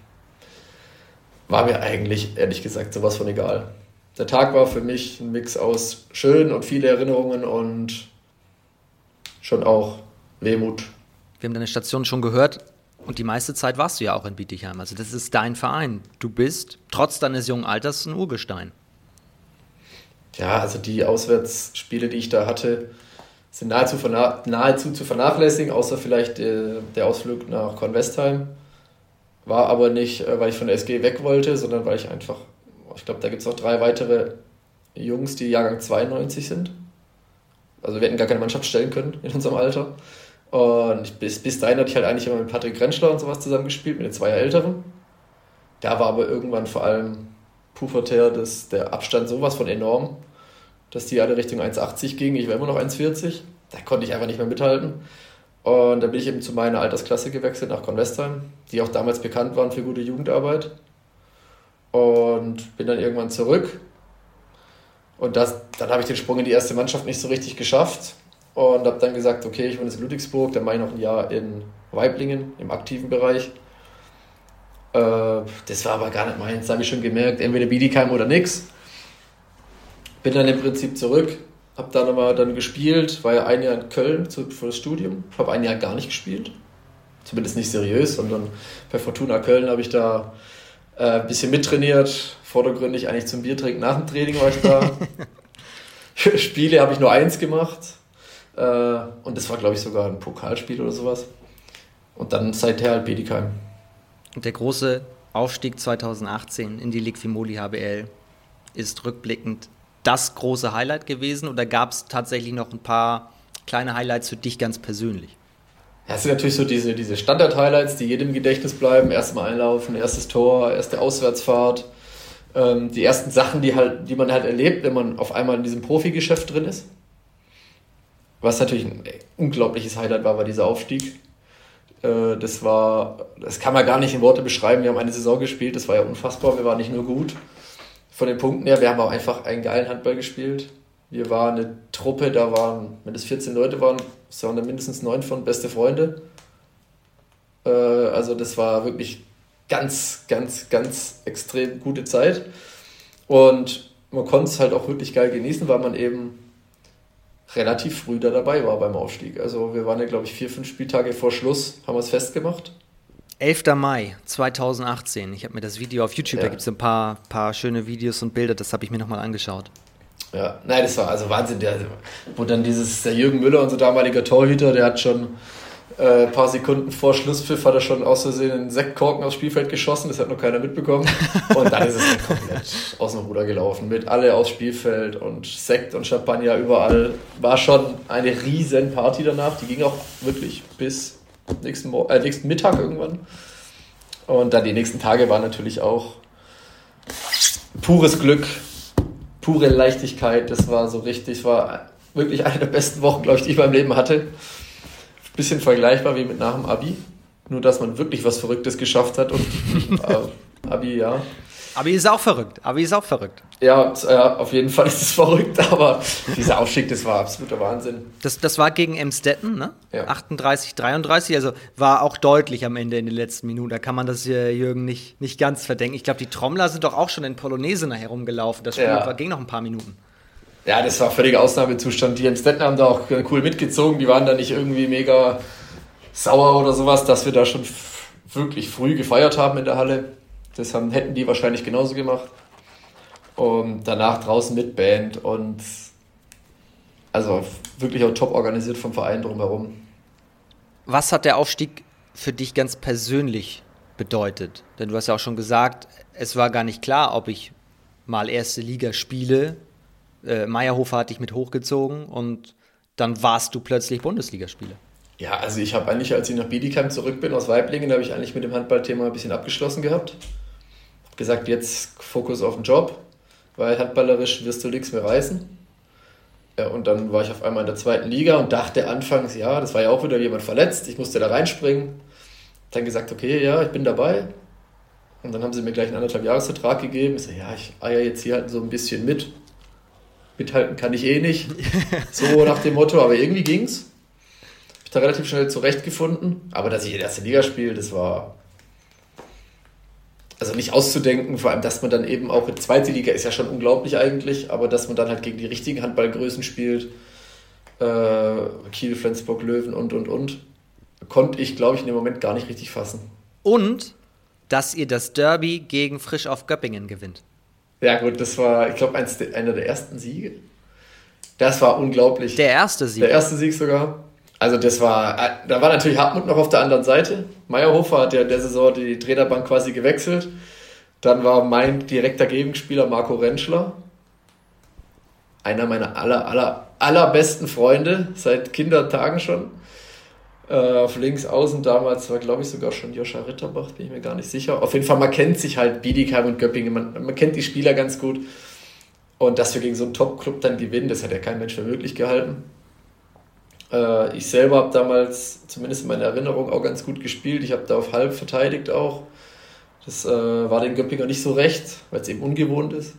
war mir eigentlich, ehrlich gesagt, sowas von egal. Der Tag war für mich ein Mix aus schön und viele Erinnerungen und schon auch Wehmut. Wir haben deine Station schon gehört. Und die meiste Zeit warst du ja auch in Bietigheim. Also das ist dein Verein. Du bist trotz deines jungen Alters ein Urgestein. Ja, also die Auswärtsspiele, die ich da hatte, sind nahezu, nahezu zu vernachlässigen, außer vielleicht äh, der Ausflug nach Kornwestheim. War aber nicht, äh, weil ich von der SG weg wollte, sondern weil ich einfach, ich glaube, da gibt es noch drei weitere Jungs, die Jahrgang 92 sind. Also wir hätten gar keine Mannschaft stellen können in unserem Alter. Und bis, bis dahin hatte ich halt eigentlich immer mit Patrick Rentschler und sowas zusammengespielt, mit den zwei Älteren. Da war aber irgendwann vor allem pubertär das, der Abstand sowas von enorm, dass die alle Richtung 1,80 gingen. Ich war immer noch 1,40. Da konnte ich einfach nicht mehr mithalten. Und dann bin ich eben zu meiner Altersklasse gewechselt nach Convestheim, die auch damals bekannt waren für gute Jugendarbeit. Und bin dann irgendwann zurück. Und das, dann habe ich den Sprung in die erste Mannschaft nicht so richtig geschafft und habe dann gesagt, okay, ich wohne jetzt in Ludwigsburg, dann mache ich noch ein Jahr in Weiblingen im aktiven Bereich. Äh, das war aber gar nicht meins, habe ich schon gemerkt. Entweder Bietigheim oder nix. Bin dann im Prinzip zurück, habe dann nochmal dann gespielt, war ja ein Jahr in Köln für das Studium, habe ein Jahr gar nicht gespielt. Zumindest nicht seriös, sondern bei Fortuna Köln habe ich da äh, ein bisschen mittrainiert. Vordergründig eigentlich zum Biertrinken nach dem Training war ich da. Spiele habe ich nur eins gemacht. Äh, und das war, glaube ich, sogar ein Pokalspiel oder sowas. Und dann seither halt Bietigheim. Und der große Aufstieg 2018 in die Liquimoli HBL ist rückblickend das große Highlight gewesen oder gab es tatsächlich noch ein paar kleine Highlights für dich ganz persönlich? Ja, es sind natürlich so diese, diese Standard-Highlights, die jedem im Gedächtnis bleiben. Erstmal einlaufen, erstes Tor, erste Auswärtsfahrt. Ähm, die ersten Sachen, die, halt, die man halt erlebt, wenn man auf einmal in diesem Profigeschäft drin ist. Was natürlich ein unglaubliches Highlight war, war dieser Aufstieg. Äh, das war, das kann man gar nicht in Worte beschreiben. Wir haben eine Saison gespielt, das war ja unfassbar. Wir waren nicht nur gut von den Punkten her, wir haben auch einfach einen geilen Handball gespielt. Wir waren eine Truppe, da waren, wenn es 14 Leute waren, es waren da mindestens neun von beste Freunde. Äh, also das war wirklich ganz, ganz, ganz extrem gute Zeit. Und man konnte es halt auch wirklich geil genießen, weil man eben relativ früh da dabei war beim Aufstieg. Also wir waren ja, glaube ich, vier, fünf Spieltage vor Schluss, haben wir es festgemacht. 11. Mai 2018. Ich habe mir das Video auf YouTube, ja. da gibt es ein paar, paar schöne Videos und Bilder, das habe ich mir nochmal angeschaut. Ja, nein, das war also Wahnsinn. Der, wo dann dieses, der Jürgen Müller, unser damaliger Torhüter, der hat schon äh, ein paar Sekunden vor Schlusspfiff hat er schon aus Versehen einen Sektkorken aufs Spielfeld geschossen, das hat noch keiner mitbekommen. Und dann ist es dann komplett aus dem Ruder gelaufen. Mit alle aufs Spielfeld und Sekt und Champagner überall. War schon eine riesen Party danach. Die ging auch wirklich bis nächsten, Mo äh, nächsten Mittag irgendwann. Und dann die nächsten Tage waren natürlich auch pures Glück, pure Leichtigkeit. Das war so richtig, war wirklich eine der besten Wochen, glaube ich, die ich in meinem Leben hatte. Bisschen vergleichbar wie mit nach dem Abi. Nur, dass man wirklich was Verrücktes geschafft hat und äh, Abi, ja. Abi ist auch verrückt. Abi ist auch verrückt. Ja, ja, auf jeden Fall ist es verrückt, aber dieser Aufstieg, das war absoluter Wahnsinn. Das, das war gegen Emstetten, ne? Ja. 38, 33, also war auch deutlich am Ende in den letzten Minuten. Da kann man das Jürgen nicht, nicht ganz verdenken. Ich glaube, die Trommler sind doch auch schon in Polonaise nachher rumgelaufen. Das Spiel ja. ging noch ein paar Minuten. Ja, das war völliger Ausnahmezustand. Die Emstetten haben da auch cool mitgezogen. Die waren da nicht irgendwie mega sauer oder sowas, dass wir da schon wirklich früh gefeiert haben in der Halle. Das haben, hätten die wahrscheinlich genauso gemacht. Und danach draußen mit Band und also wirklich auch top organisiert vom Verein drumherum. Was hat der Aufstieg für dich ganz persönlich bedeutet? Denn du hast ja auch schon gesagt, es war gar nicht klar, ob ich mal erste Liga spiele äh, Meierhofer hat dich mit hochgezogen und dann warst du plötzlich Bundesligaspieler. Ja, also ich habe eigentlich, als ich nach Bietigheim zurück bin aus Weiblingen, habe ich eigentlich mit dem Handballthema ein bisschen abgeschlossen gehabt. Hab gesagt, jetzt Fokus auf den Job, weil handballerisch wirst du nichts mehr reißen. Ja, und dann war ich auf einmal in der zweiten Liga und dachte anfangs, ja, das war ja auch wieder jemand verletzt, ich musste da reinspringen. Dann gesagt, okay, ja, ich bin dabei. Und dann haben sie mir gleich einen anderthalb Jahresvertrag gegeben. Ich so, ja, ich eier jetzt hier halt so ein bisschen mit mithalten kann ich eh nicht. So nach dem Motto, aber irgendwie ging's. Hab ich da relativ schnell zurechtgefunden. Aber dass ich in der ersten Liga spiele, das war also nicht auszudenken, vor allem, dass man dann eben auch in zweite Liga ist ja schon unglaublich eigentlich, aber dass man dann halt gegen die richtigen Handballgrößen spielt, äh, Kiel, Flensburg, Löwen und und und, konnte ich, glaube ich, in dem Moment gar nicht richtig fassen. Und dass ihr das Derby gegen Frisch auf Göppingen gewinnt. Ja, gut, das war, ich glaube, einer der ersten Siege. Das war unglaublich. Der erste Sieg. Der erste Sieg sogar. Also, das war, äh, da war natürlich Hartmut noch auf der anderen Seite. Meyerhofer hat ja in der Saison die Trainerbank quasi gewechselt. Dann war mein direkter Gegenspieler Marco Rentschler. Einer meiner aller, aller, allerbesten Freunde, seit Kindertagen schon. Äh, auf links außen damals war, glaube ich, sogar schon Joscha Ritterbach, bin ich mir gar nicht sicher. Auf jeden Fall, man kennt sich halt Biedigheim und Göppingen, man, man kennt die Spieler ganz gut. Und dass wir gegen so einen Top-Club dann gewinnen, das hat ja kein Mensch für möglich gehalten. Äh, ich selber habe damals, zumindest in meiner Erinnerung, auch ganz gut gespielt. Ich habe da auf halb verteidigt auch. Das äh, war den Göppinger nicht so recht, weil es eben ungewohnt ist.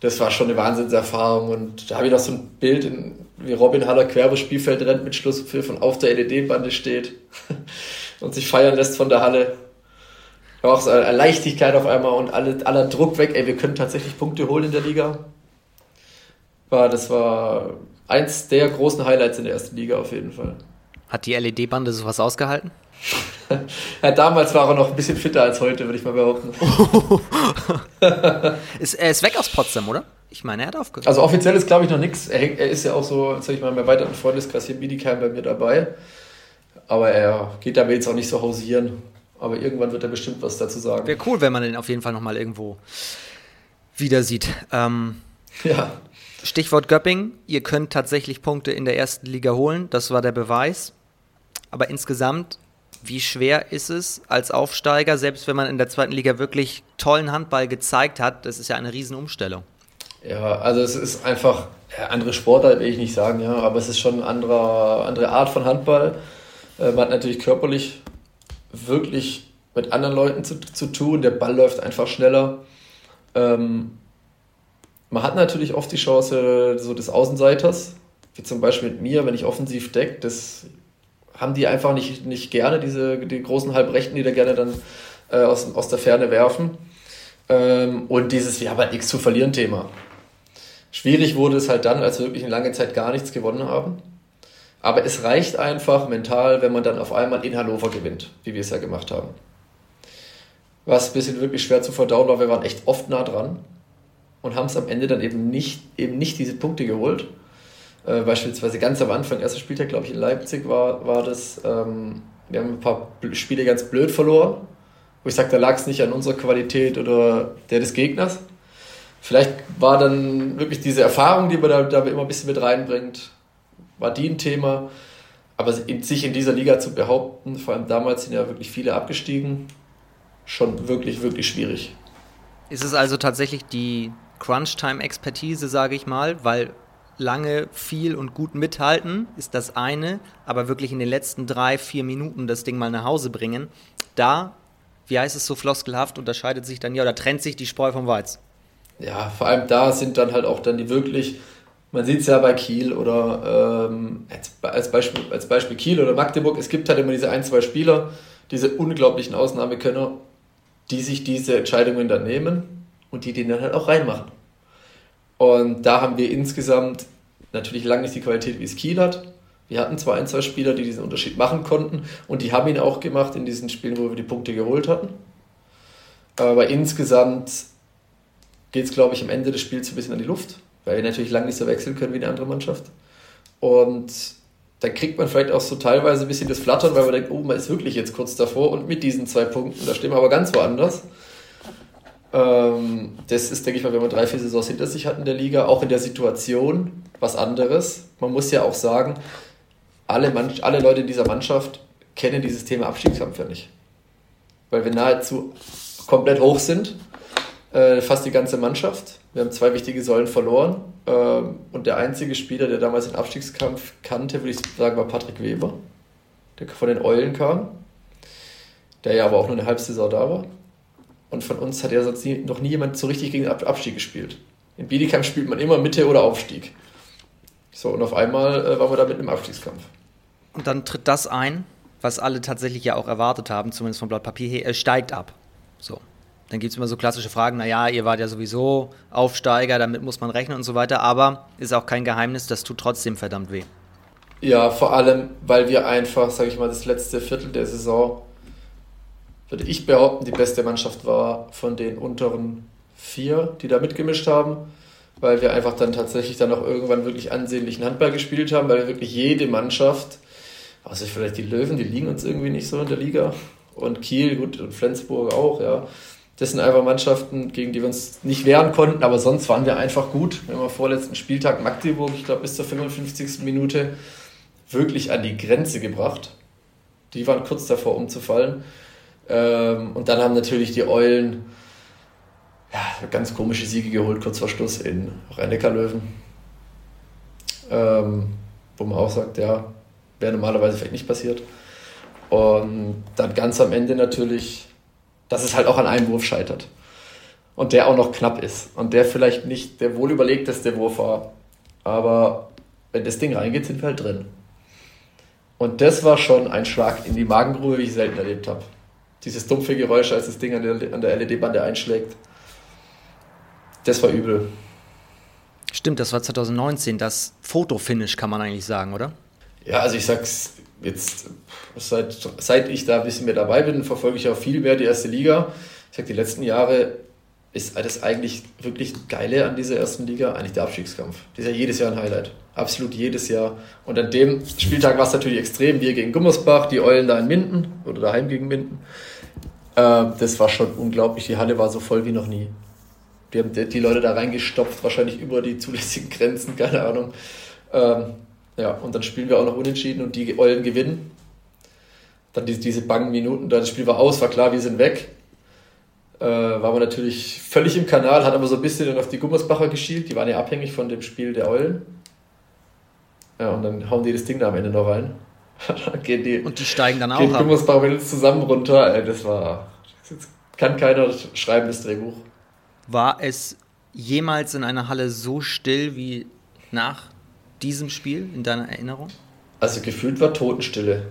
Das war schon eine Wahnsinnserfahrung. Und da habe ich noch so ein Bild in, wie Robin Haller quer übers Spielfeld rennt mit Schlusspfiff und auf der LED-Bande steht und sich feiern lässt von der Halle. war auch so eine Leichtigkeit auf einmal und alle, aller Druck weg. Ey, wir können tatsächlich Punkte holen in der Liga. War, das war eins der großen Highlights in der ersten Liga auf jeden Fall. Hat die LED-Bande sowas ausgehalten? ja, damals war er noch ein bisschen fitter als heute, würde ich mal behaupten. ist, er ist weg aus Potsdam, oder? Ich meine, er hat aufgehört. Also offiziell ist, glaube ich, noch nichts. Er, er, ist ja auch so, sag ich mal, im erweiterten Freundeskreis hier Bietigheim bei mir dabei. Aber er geht damit jetzt auch nicht so hausieren. Aber irgendwann wird er bestimmt was dazu sagen. Wäre cool, wenn man den auf jeden Fall nochmal irgendwo wieder sieht. Ähm, ja. Stichwort Göpping. Ihr könnt tatsächlich Punkte in der ersten Liga holen. Das war der Beweis. Aber insgesamt, wie schwer ist es als Aufsteiger, selbst wenn man in der zweiten Liga wirklich tollen Handball gezeigt hat? Das ist ja eine Riesenumstellung. Ja, also es ist einfach andere Sportart, will ich nicht sagen, ja, aber es ist schon eine andere, andere Art von Handball. Äh, man hat natürlich körperlich wirklich mit anderen Leuten zu, zu tun. Der Ball läuft einfach schneller. Ähm, man hat natürlich oft die Chance so des Außenseiters, wie zum Beispiel mit mir, wenn ich offensiv decke, das haben die einfach nicht, nicht gerne, diese die großen Halbrechten, die da gerne dann äh, aus, aus der Ferne werfen. Ähm, und dieses, wir haben halt nichts zu verlieren Thema. Schwierig wurde es halt dann, als wir wirklich eine lange Zeit gar nichts gewonnen haben. Aber es reicht einfach mental, wenn man dann auf einmal in Hannover gewinnt, wie wir es ja gemacht haben. Was ein bisschen wirklich schwer zu verdauen war, wir waren echt oft nah dran und haben es am Ende dann eben nicht, eben nicht diese Punkte geholt. Äh, beispielsweise ganz am Anfang, erster Spieltag, glaube ich, in Leipzig war, war das, ähm, wir haben ein paar Spiele ganz blöd verloren, wo ich sage, da lag es nicht an unserer Qualität oder der des Gegners. Vielleicht war dann wirklich diese Erfahrung, die man da, da immer ein bisschen mit reinbringt, war die ein Thema. Aber sich in dieser Liga zu behaupten, vor allem damals sind ja wirklich viele abgestiegen, schon wirklich, wirklich schwierig. Ist es also tatsächlich die Crunch-Time-Expertise, sage ich mal, weil lange viel und gut mithalten ist das eine, aber wirklich in den letzten drei, vier Minuten das Ding mal nach Hause bringen, da, wie heißt es so floskelhaft, unterscheidet sich dann ja oder trennt sich die Spreu vom Weiz. Ja, vor allem da sind dann halt auch dann die wirklich man sieht es ja bei Kiel oder ähm, als, Beispiel, als Beispiel Kiel oder Magdeburg, es gibt halt immer diese ein, zwei Spieler, diese unglaublichen Ausnahmekönner, die sich diese Entscheidungen dann nehmen und die den dann halt auch reinmachen. Und da haben wir insgesamt natürlich lange nicht die Qualität, wie es Kiel hat. Wir hatten zwar ein, zwei Spieler, die diesen Unterschied machen konnten und die haben ihn auch gemacht in diesen Spielen, wo wir die Punkte geholt hatten. Aber insgesamt geht es, glaube ich, am Ende des Spiels ein bisschen an die Luft weil wir natürlich lange nicht so wechseln können wie eine andere Mannschaft. Und dann kriegt man vielleicht auch so teilweise ein bisschen das Flattern, weil man denkt, oh, man ist wirklich jetzt kurz davor und mit diesen zwei Punkten, da stehen wir aber ganz woanders. Ähm, das ist, denke ich mal, wenn man drei, vier Saisons hinter sich hat in der Liga, auch in der Situation was anderes. Man muss ja auch sagen, alle, Mann alle Leute in dieser Mannschaft kennen dieses Thema Abstiegskampf ja nicht. Weil wir nahezu komplett hoch sind, äh, fast die ganze Mannschaft. Wir haben zwei wichtige Säulen verloren. Ähm, und der einzige Spieler, der damals den Abstiegskampf kannte, würde ich sagen, war Patrick Weber, der von den Eulen kam. Der ja aber auch nur eine halbe Saison da war. Und von uns hat ja sonst nie, noch nie jemand so richtig gegen den Abstieg gespielt. In Bietigheim spielt man immer Mitte oder Aufstieg. So, und auf einmal äh, waren wir da mit einem Abstiegskampf. Und dann tritt das ein, was alle tatsächlich ja auch erwartet haben, zumindest vom Blatt Papier her, er steigt ab. So. Dann gibt es immer so klassische Fragen, naja, ihr wart ja sowieso Aufsteiger, damit muss man rechnen und so weiter, aber ist auch kein Geheimnis, das tut trotzdem verdammt weh. Ja, vor allem, weil wir einfach, sage ich mal, das letzte Viertel der Saison, würde ich behaupten, die beste Mannschaft war von den unteren vier, die da mitgemischt haben, weil wir einfach dann tatsächlich dann auch irgendwann wirklich ansehnlichen Handball gespielt haben, weil wirklich jede Mannschaft, außer vielleicht die Löwen, die liegen uns irgendwie nicht so in der Liga, und Kiel, gut, und Flensburg auch, ja, das sind einfach Mannschaften, gegen die wir uns nicht wehren konnten, aber sonst waren wir einfach gut. Wir haben vorletzten Spieltag Magdeburg, ich glaube bis zur 55. Minute, wirklich an die Grenze gebracht. Die waren kurz davor umzufallen. Ähm, und dann haben natürlich die Eulen ja, ganz komische Siege geholt, kurz vor Schluss in Rennecker-Löwen. Ähm, wo man auch sagt, ja, wäre normalerweise vielleicht nicht passiert. Und dann ganz am Ende natürlich dass es halt auch an einem Wurf scheitert. Und der auch noch knapp ist. Und der vielleicht nicht der wohl überlegteste Wurf war. Aber wenn das Ding reingeht, sind wir halt drin. Und das war schon ein Schlag in die Magengrube, wie ich selten erlebt habe. Dieses dumpfe Geräusch, als das Ding an der, an der LED-Bande einschlägt. Das war übel. Stimmt, das war 2019, das Fotofinish kann man eigentlich sagen, oder? Ja, also ich sag's jetzt, seit, seit ich da ein bisschen mehr dabei bin, verfolge ich auch viel mehr die erste Liga. Ich sag, die letzten Jahre ist das eigentlich wirklich Geile an dieser ersten Liga, eigentlich der Abstiegskampf. Das ist ja jedes Jahr ein Highlight. Absolut jedes Jahr. Und an dem Spieltag war es natürlich extrem. Wir gegen Gummersbach, die Eulen da in Minden oder daheim gegen Minden. Äh, das war schon unglaublich. Die Halle war so voll wie noch nie. Wir haben die Leute da reingestopft, wahrscheinlich über die zulässigen Grenzen, keine Ahnung. Ja, und dann spielen wir auch noch unentschieden und die Eulen gewinnen. Dann diese, diese bangen Minuten, das Spiel war aus, war klar, wir sind weg. Äh, war man natürlich völlig im Kanal, hat aber so ein bisschen dann auf die Gummersbacher geschielt. Die waren ja abhängig von dem Spiel der Eulen. Ja, und dann hauen die das Ding da am Ende noch rein. gehen die, und die steigen dann auch gehen ab. Gummersbacher zusammen runter. Das war. Das kann keiner schreiben, das Drehbuch. War es jemals in einer Halle so still wie nach diesem Spiel in deiner Erinnerung? Also gefühlt war Totenstille.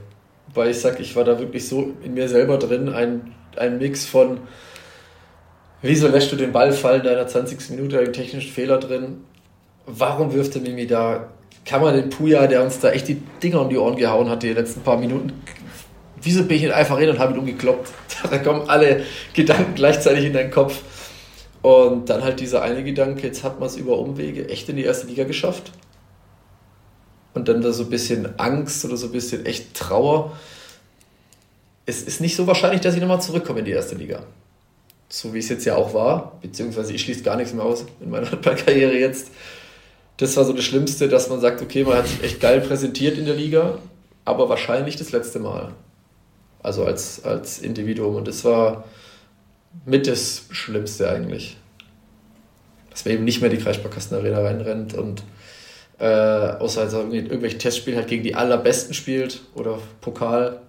Weil ich sag, ich war da wirklich so in mir selber drin, ein, ein Mix von wieso lässt du den Ball fallen in deiner 20. Minute, einen technischen Fehler drin. Warum wirft der Mimi da? Kann man den Puya, der uns da echt die Dinger um die Ohren gehauen hat, die letzten paar Minuten, wieso bin ich nicht einfach hin und habe ihn umgekloppt? Da kommen alle Gedanken gleichzeitig in deinen Kopf. Und dann halt dieser eine Gedanke, jetzt hat man es über Umwege echt in die erste Liga geschafft. Und dann da so ein bisschen Angst oder so ein bisschen echt Trauer. Es ist nicht so wahrscheinlich, dass ich nochmal zurückkomme in die erste Liga. So wie es jetzt ja auch war, beziehungsweise ich schließe gar nichts mehr aus in meiner Handballkarriere jetzt. Das war so das Schlimmste, dass man sagt, okay, man hat sich echt geil präsentiert in der Liga, aber wahrscheinlich das letzte Mal. Also als, als Individuum. Und das war mit das Schlimmste eigentlich. Dass man eben nicht mehr die Kreissparkassen Arena reinrennt und äh, außer also in irgendwelchen Testspielen halt gegen die allerbesten spielt oder Pokal.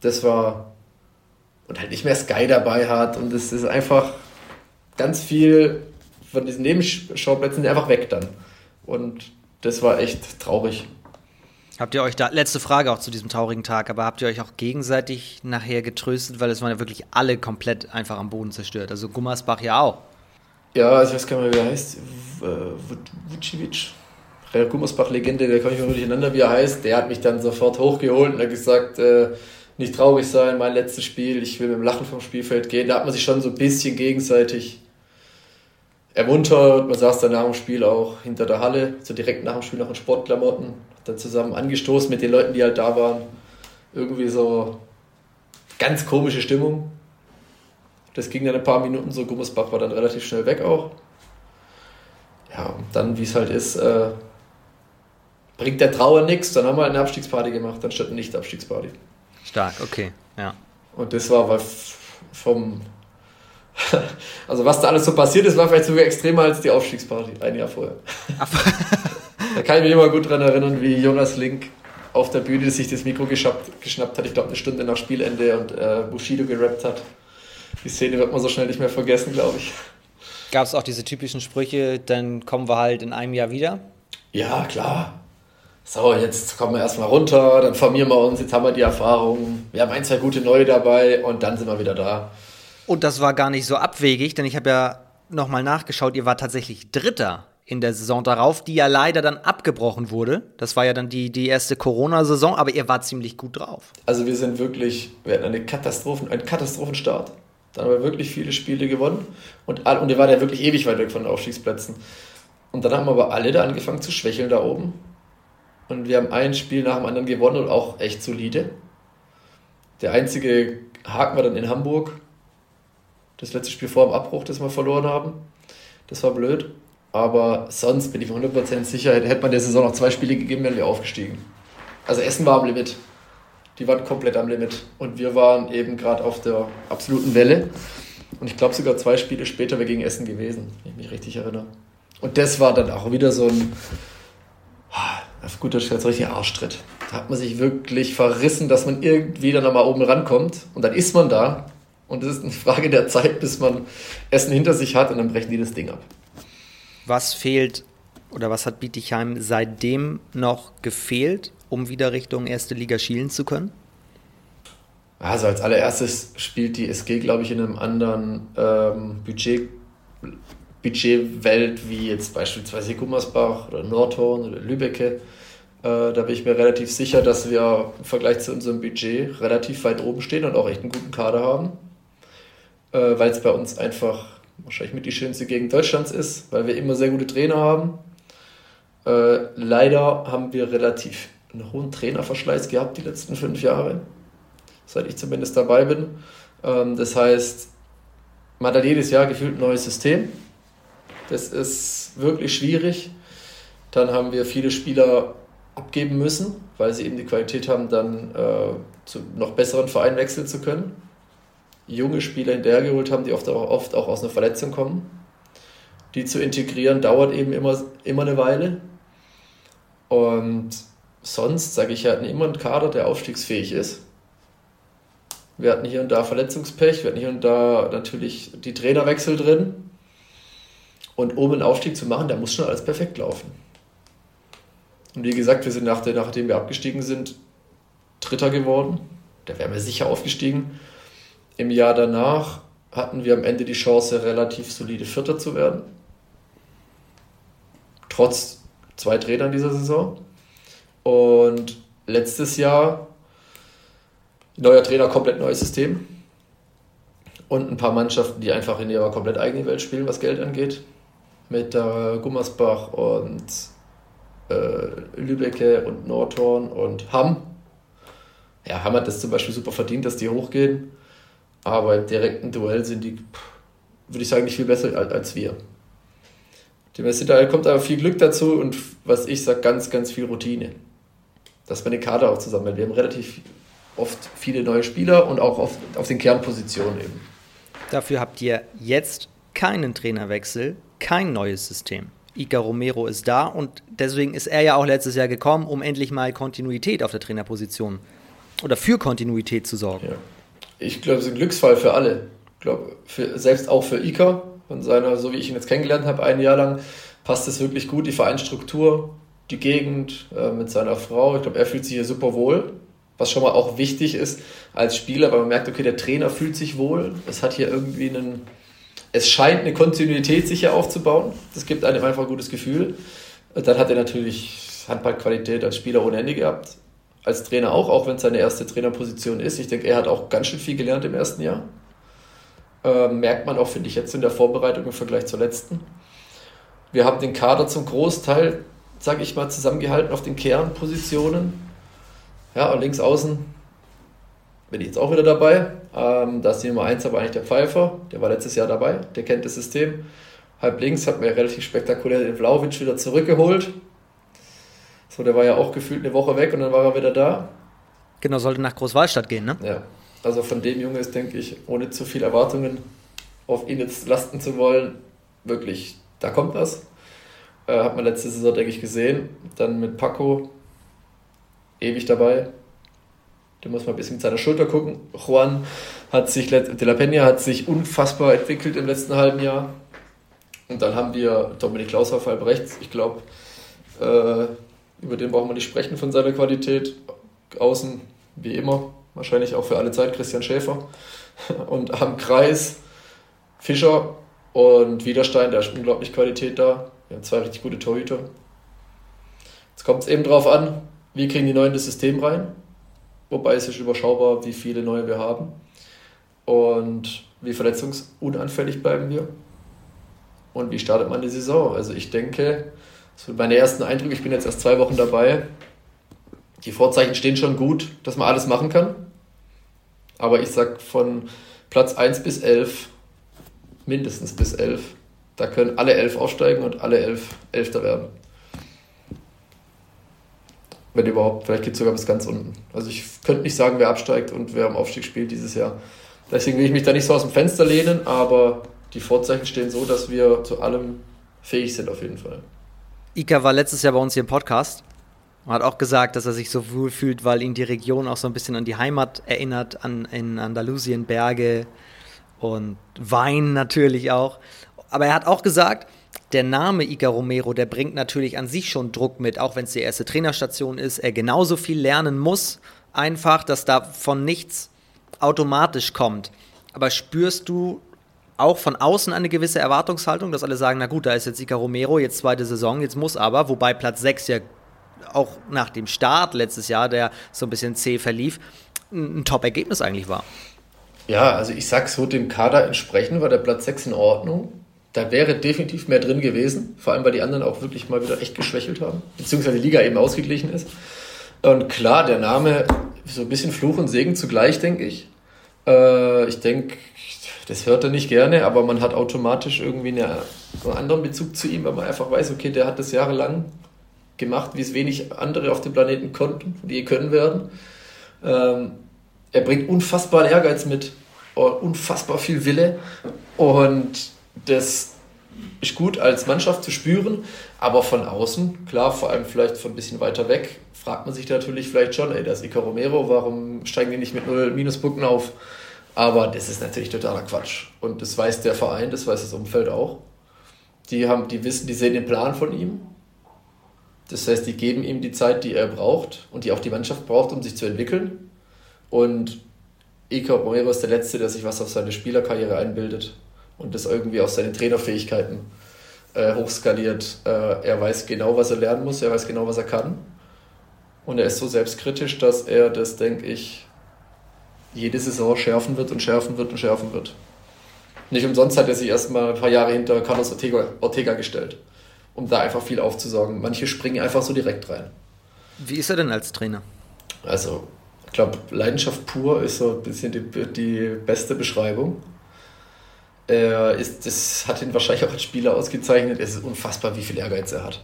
Das war und halt nicht mehr Sky dabei hat und es ist einfach ganz viel von diesen Nebenschauplätzen einfach weg dann. Und das war echt traurig. Habt ihr euch da, letzte Frage auch zu diesem traurigen Tag, aber habt ihr euch auch gegenseitig nachher getröstet, weil es waren ja wirklich alle komplett einfach am Boden zerstört. Also Gummersbach ja auch. Ja, ich weiß gar nicht mehr, wie er heißt. Vucivic. Herr Gummersbach-Legende, der komme ich mal durcheinander, wie er heißt. Der hat mich dann sofort hochgeholt und hat gesagt, äh, nicht traurig sein, mein letztes Spiel, ich will mit dem Lachen vom Spielfeld gehen. Da hat man sich schon so ein bisschen gegenseitig ermuntert. Man saß dann nach dem Spiel auch hinter der Halle, so direkt nach dem Spiel noch in Sportklamotten, hat dann zusammen angestoßen mit den Leuten, die halt da waren. Irgendwie so ganz komische Stimmung. Das ging dann ein paar Minuten so. Gummersbach war dann relativ schnell weg auch. Ja, und dann, wie es halt ist, äh, bringt der Trauer nichts. Dann haben wir eine Abstiegsparty gemacht, anstatt eine Nicht-Abstiegsparty. Stark, okay, ja. Und das war aber vom, also was da alles so passiert ist, war vielleicht sogar extremer als die Aufstiegsparty ein Jahr vorher. da kann ich mich immer gut dran erinnern, wie Jonas Link auf der Bühne sich das Mikro geschnappt, geschnappt hat, ich glaube eine Stunde nach Spielende und äh, Bushido gerappt hat. Die Szene wird man so schnell nicht mehr vergessen, glaube ich. Gab es auch diese typischen Sprüche, dann kommen wir halt in einem Jahr wieder? Ja, klar so, jetzt kommen wir erstmal runter, dann formieren wir uns, jetzt haben wir die Erfahrung, wir haben ein, zwei gute Neue dabei und dann sind wir wieder da. Und das war gar nicht so abwegig, denn ich habe ja nochmal nachgeschaut, ihr war tatsächlich Dritter in der Saison darauf, die ja leider dann abgebrochen wurde. Das war ja dann die, die erste Corona-Saison, aber ihr war ziemlich gut drauf. Also wir sind wirklich, wir hatten eine Katastrophen, einen Katastrophenstart. Dann haben wir wirklich viele Spiele gewonnen und, und ihr war ja wirklich ewig weit weg von den Aufstiegsplätzen. Und dann haben aber alle da angefangen zu schwächeln da oben. Und wir haben ein Spiel nach dem anderen gewonnen und auch echt solide. Der einzige Haken war dann in Hamburg. Das letzte Spiel vor dem Abbruch, das wir verloren haben. Das war blöd. Aber sonst bin ich mir 100% sicher, hätte man der Saison noch zwei Spiele gegeben, wären wir aufgestiegen. Also Essen war am Limit. Die waren komplett am Limit. Und wir waren eben gerade auf der absoluten Welle. Und ich glaube sogar zwei Spiele später wäre gegen Essen gewesen, wenn ich mich richtig erinnere. Und das war dann auch wieder so ein auf gut Deutsch so richtig Arschtritt. Da hat man sich wirklich verrissen, dass man irgendwie dann nochmal oben rankommt und dann ist man da und es ist eine Frage der Zeit, bis man Essen hinter sich hat und dann brechen die das Ding ab. Was fehlt oder was hat Bietigheim seitdem noch gefehlt, um wieder Richtung erste Liga schielen zu können? Also als allererstes spielt die SG, glaube ich, in einem anderen ähm, Budget, Budgetwelt wie jetzt beispielsweise Gummersbach oder Nordhorn oder Lübecke. Äh, da bin ich mir relativ sicher, dass wir im Vergleich zu unserem Budget relativ weit oben stehen und auch echt einen guten Kader haben, äh, weil es bei uns einfach wahrscheinlich mit die schönste Gegend Deutschlands ist, weil wir immer sehr gute Trainer haben. Äh, leider haben wir relativ einen hohen Trainerverschleiß gehabt die letzten fünf Jahre, seit ich zumindest dabei bin. Ähm, das heißt, man hat jedes Jahr gefühlt ein neues System. Das ist wirklich schwierig. Dann haben wir viele Spieler abgeben müssen, weil sie eben die Qualität haben, dann äh, zu noch besseren Vereinen wechseln zu können. Junge Spieler hinterhergeholt haben, die oft auch, oft auch aus einer Verletzung kommen. Die zu integrieren dauert eben immer, immer eine Weile. Und sonst, sage ich, hatten immer einen Kader, der aufstiegsfähig ist. Wir hatten hier und da Verletzungspech, wir hatten hier und da natürlich die Trainerwechsel drin. Und um einen Aufstieg zu machen, da muss schon alles perfekt laufen. Und wie gesagt, wir sind nach der, nachdem wir abgestiegen sind, Dritter geworden. Da wären wir sicher aufgestiegen. Im Jahr danach hatten wir am Ende die Chance, relativ solide Vierter zu werden. Trotz zwei Trainern dieser Saison. Und letztes Jahr neuer Trainer, komplett neues System. Und ein paar Mannschaften, die einfach in ihrer komplett eigenen Welt spielen, was Geld angeht. Mit äh, Gummersbach und äh, Lübecke und Nordhorn und Hamm. Ja, Hamm hat das zum Beispiel super verdient, dass die hochgehen. Aber im direkten Duell sind die, würde ich sagen, nicht viel besser als wir. Da kommt aber viel Glück dazu und was ich sage, ganz, ganz viel Routine. Dass man den Kader auch zusammen Wir haben relativ oft viele neue Spieler und auch auf, auf den Kernpositionen eben. Dafür habt ihr jetzt keinen Trainerwechsel, kein neues System. Ica Romero ist da und deswegen ist er ja auch letztes Jahr gekommen, um endlich mal Kontinuität auf der Trainerposition oder für Kontinuität zu sorgen. Ja. Ich glaube, es ist ein Glücksfall für alle. Ich glaube, für, selbst auch für Ica und seiner, so wie ich ihn jetzt kennengelernt habe, ein Jahr lang, passt es wirklich gut, die Vereinsstruktur, die Gegend äh, mit seiner Frau. Ich glaube, er fühlt sich hier super wohl, was schon mal auch wichtig ist als Spieler, weil man merkt, okay, der Trainer fühlt sich wohl. Es hat hier irgendwie einen es scheint eine Kontinuität sich hier aufzubauen. Das gibt einem einfach ein gutes Gefühl. Dann hat er natürlich Handballqualität als Spieler ohne Ende gehabt. Als Trainer auch, auch wenn es seine erste Trainerposition ist. Ich denke, er hat auch ganz schön viel gelernt im ersten Jahr. Äh, merkt man auch, finde ich, jetzt in der Vorbereitung im Vergleich zur letzten. Wir haben den Kader zum Großteil, sage ich mal, zusammengehalten auf den Kernpositionen. Ja, und links außen bin ich jetzt auch wieder dabei. Ähm, da ist die Nummer 1 aber eigentlich der Pfeifer, der war letztes Jahr dabei, der kennt das System. Halb links hat mir relativ spektakulär den Vlaovic wieder zurückgeholt. So, der war ja auch gefühlt eine Woche weg und dann war er wieder da. Genau, sollte nach Großwallstadt gehen, ne? Ja. Also von dem Junge ist, denke ich, ohne zu viel Erwartungen auf ihn jetzt lasten zu wollen, wirklich, da kommt was. Äh, hat man letzte Saison, denke ich, gesehen. Dann mit Paco, ewig dabei. Der muss mal ein bisschen mit seiner Schulter gucken. Juan hat sich, De La Peña hat sich unfassbar entwickelt im letzten halben Jahr. Und dann haben wir Dominik Klaus auf halb rechts. Ich glaube, äh, über den brauchen wir nicht sprechen von seiner Qualität. Außen, wie immer, wahrscheinlich auch für alle Zeit Christian Schäfer. Und am Kreis Fischer und Widerstein, da ist unglaublich Qualität da. Wir haben zwei richtig gute Torhüter. Jetzt kommt es eben darauf an, wie kriegen die Neuen das System rein wobei es ist überschaubar, wie viele neue wir haben und wie verletzungsunanfällig bleiben wir und wie startet man die Saison. Also ich denke, so meine ersten Eindrücke, ich bin jetzt erst zwei Wochen dabei, die Vorzeichen stehen schon gut, dass man alles machen kann, aber ich sag von Platz 1 bis 11, mindestens bis 11, da können alle 11 aufsteigen und alle 11 Elfter werden. Wenn überhaupt, vielleicht geht es sogar bis ganz unten. Also ich könnte nicht sagen, wer absteigt und wer am Aufstieg spielt dieses Jahr. Deswegen will ich mich da nicht so aus dem Fenster lehnen, aber die Vorzeichen stehen so, dass wir zu allem fähig sind auf jeden Fall. Ika war letztes Jahr bei uns hier im Podcast und hat auch gesagt, dass er sich so wohl fühlt, weil ihn die Region auch so ein bisschen an die Heimat erinnert, an in Andalusien, Berge und Wein natürlich auch. Aber er hat auch gesagt, der Name Ica Romero, der bringt natürlich an sich schon Druck mit, auch wenn es die erste Trainerstation ist, er genauso viel lernen muss, einfach, dass da von nichts automatisch kommt. Aber spürst du auch von außen eine gewisse Erwartungshaltung, dass alle sagen, na gut, da ist jetzt Ica Romero, jetzt zweite Saison, jetzt muss aber, wobei Platz 6 ja auch nach dem Start letztes Jahr, der so ein bisschen zäh verlief, ein Top-Ergebnis eigentlich war. Ja, also ich sag so, dem Kader entsprechend war der Platz 6 in Ordnung. Da wäre definitiv mehr drin gewesen, vor allem weil die anderen auch wirklich mal wieder echt geschwächelt haben, beziehungsweise die Liga eben ausgeglichen ist. Und klar, der Name so ein bisschen Fluch und Segen zugleich, denke ich. Äh, ich denke, das hört er nicht gerne, aber man hat automatisch irgendwie eine, einen anderen Bezug zu ihm, weil man einfach weiß, okay, der hat das jahrelang gemacht, wie es wenig andere auf dem Planeten konnten, die können werden. Ähm, er bringt unfassbar Ehrgeiz mit, unfassbar viel Wille und das ist gut als Mannschaft zu spüren, aber von außen, klar, vor allem vielleicht von ein bisschen weiter weg, fragt man sich natürlich vielleicht schon, ey, das ist Ica Romero, warum steigen die nicht mit null Minuspunkten auf? Aber das ist natürlich totaler Quatsch. Und das weiß der Verein, das weiß das Umfeld auch. Die, haben, die wissen, die sehen den Plan von ihm. Das heißt, die geben ihm die Zeit, die er braucht und die auch die Mannschaft braucht, um sich zu entwickeln. Und Ica Romero ist der Letzte, der sich was auf seine Spielerkarriere einbildet und das irgendwie auf seine Trainerfähigkeiten äh, hochskaliert. Äh, er weiß genau, was er lernen muss, er weiß genau, was er kann. Und er ist so selbstkritisch, dass er das, denke ich, jede Saison schärfen wird und schärfen wird und schärfen wird. Nicht umsonst hat er sich erstmal ein paar Jahre hinter Carlos Ortega, Ortega gestellt, um da einfach viel aufzusagen. Manche springen einfach so direkt rein. Wie ist er denn als Trainer? Also, ich glaube, Leidenschaft pur ist so ein bisschen die, die beste Beschreibung. Er ist, das hat ihn wahrscheinlich auch als Spieler ausgezeichnet. Es ist unfassbar, wie viel Ehrgeiz er hat.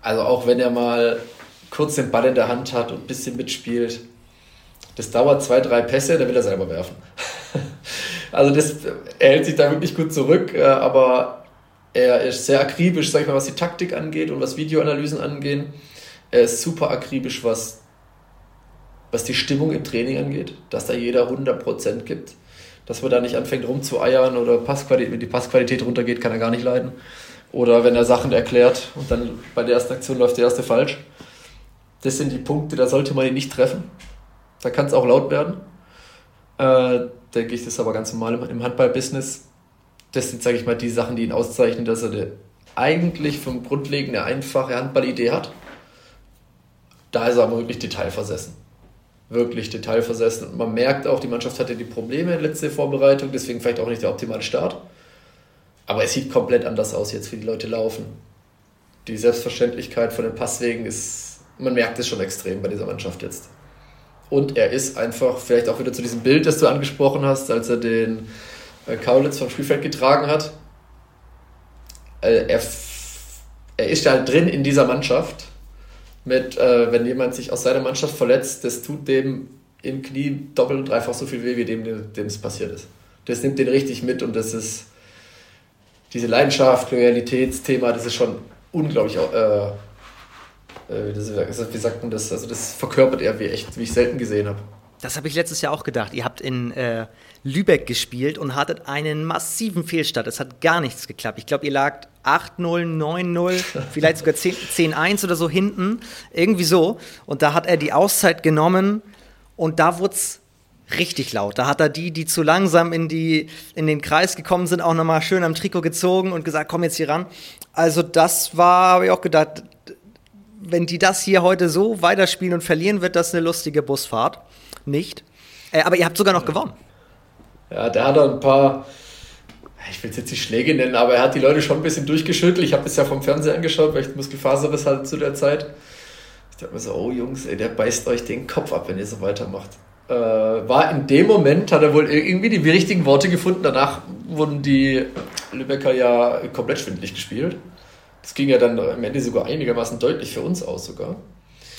Also auch wenn er mal kurz den Ball in der Hand hat und ein bisschen mitspielt, das dauert zwei, drei Pässe, dann will er selber werfen. also das, er hält sich da wirklich gut zurück, äh, aber er ist sehr akribisch, sag ich mal, was die Taktik angeht und was Videoanalysen angeht. Er ist super akribisch, was, was die Stimmung im Training angeht, dass da jeder 100% gibt. Dass man da nicht anfängt rumzueiern oder Passqualität, wenn die Passqualität runtergeht, kann er gar nicht leiden. Oder wenn er Sachen erklärt und dann bei der ersten Aktion läuft der erste falsch. Das sind die Punkte, da sollte man ihn nicht treffen. Da kann es auch laut werden. Äh, denke ich, das ist aber ganz normal im Handball-Business. Das sind, sage ich mal, die Sachen, die ihn auszeichnen, dass er eine, eigentlich vom Grundlegend eine einfache Handballidee hat. Da ist er aber wirklich detailversessen. Wirklich detailversessen. Und man merkt auch, die Mannschaft hatte die Probleme in letzter Vorbereitung, deswegen vielleicht auch nicht der optimale Start. Aber es sieht komplett anders aus jetzt, wie die Leute laufen. Die Selbstverständlichkeit von den Passwegen ist, man merkt es schon extrem bei dieser Mannschaft jetzt. Und er ist einfach, vielleicht auch wieder zu diesem Bild, das du angesprochen hast, als er den äh, Kaulitz vom Spielfeld getragen hat. Äh, er, er ist ja drin in dieser Mannschaft. Mit, äh, wenn jemand sich aus seiner Mannschaft verletzt, das tut dem im Knie doppelt und dreifach so viel weh, wie dem, dem es passiert ist. Das nimmt den richtig mit und das ist diese Leidenschaft, Loyalitätsthema, das ist schon unglaublich äh, äh, wie sagt man das? Also das verkörpert er wie echt, wie ich selten gesehen habe. Das habe ich letztes Jahr auch gedacht. Ihr habt in äh, Lübeck gespielt und hattet einen massiven Fehlstart. Es hat gar nichts geklappt. Ich glaube, ihr lagt 8-0, 9-0, vielleicht sogar 10-1 oder so hinten. Irgendwie so. Und da hat er die Auszeit genommen und da wurde es richtig laut. Da hat er die, die zu langsam in, die, in den Kreis gekommen sind, auch nochmal schön am Trikot gezogen und gesagt, komm jetzt hier ran. Also das war, habe ich auch gedacht, wenn die das hier heute so weiterspielen und verlieren, wird das eine lustige Busfahrt. Nicht. Äh, aber ihr habt sogar noch gewonnen. Ja, der hat ein paar, ich will es jetzt nicht Schläge nennen, aber er hat die Leute schon ein bisschen durchgeschüttelt. Ich habe es ja vom Fernseher angeschaut, weil ich Muskelfaserriss hatte zu der Zeit. Ich dachte mir so, oh Jungs, ey, der beißt euch den Kopf ab, wenn ihr so weitermacht. Äh, war in dem Moment, hat er wohl irgendwie die richtigen Worte gefunden. Danach wurden die Lübecker ja komplett schwindlig gespielt. Das ging ja dann am Ende sogar einigermaßen deutlich für uns aus sogar.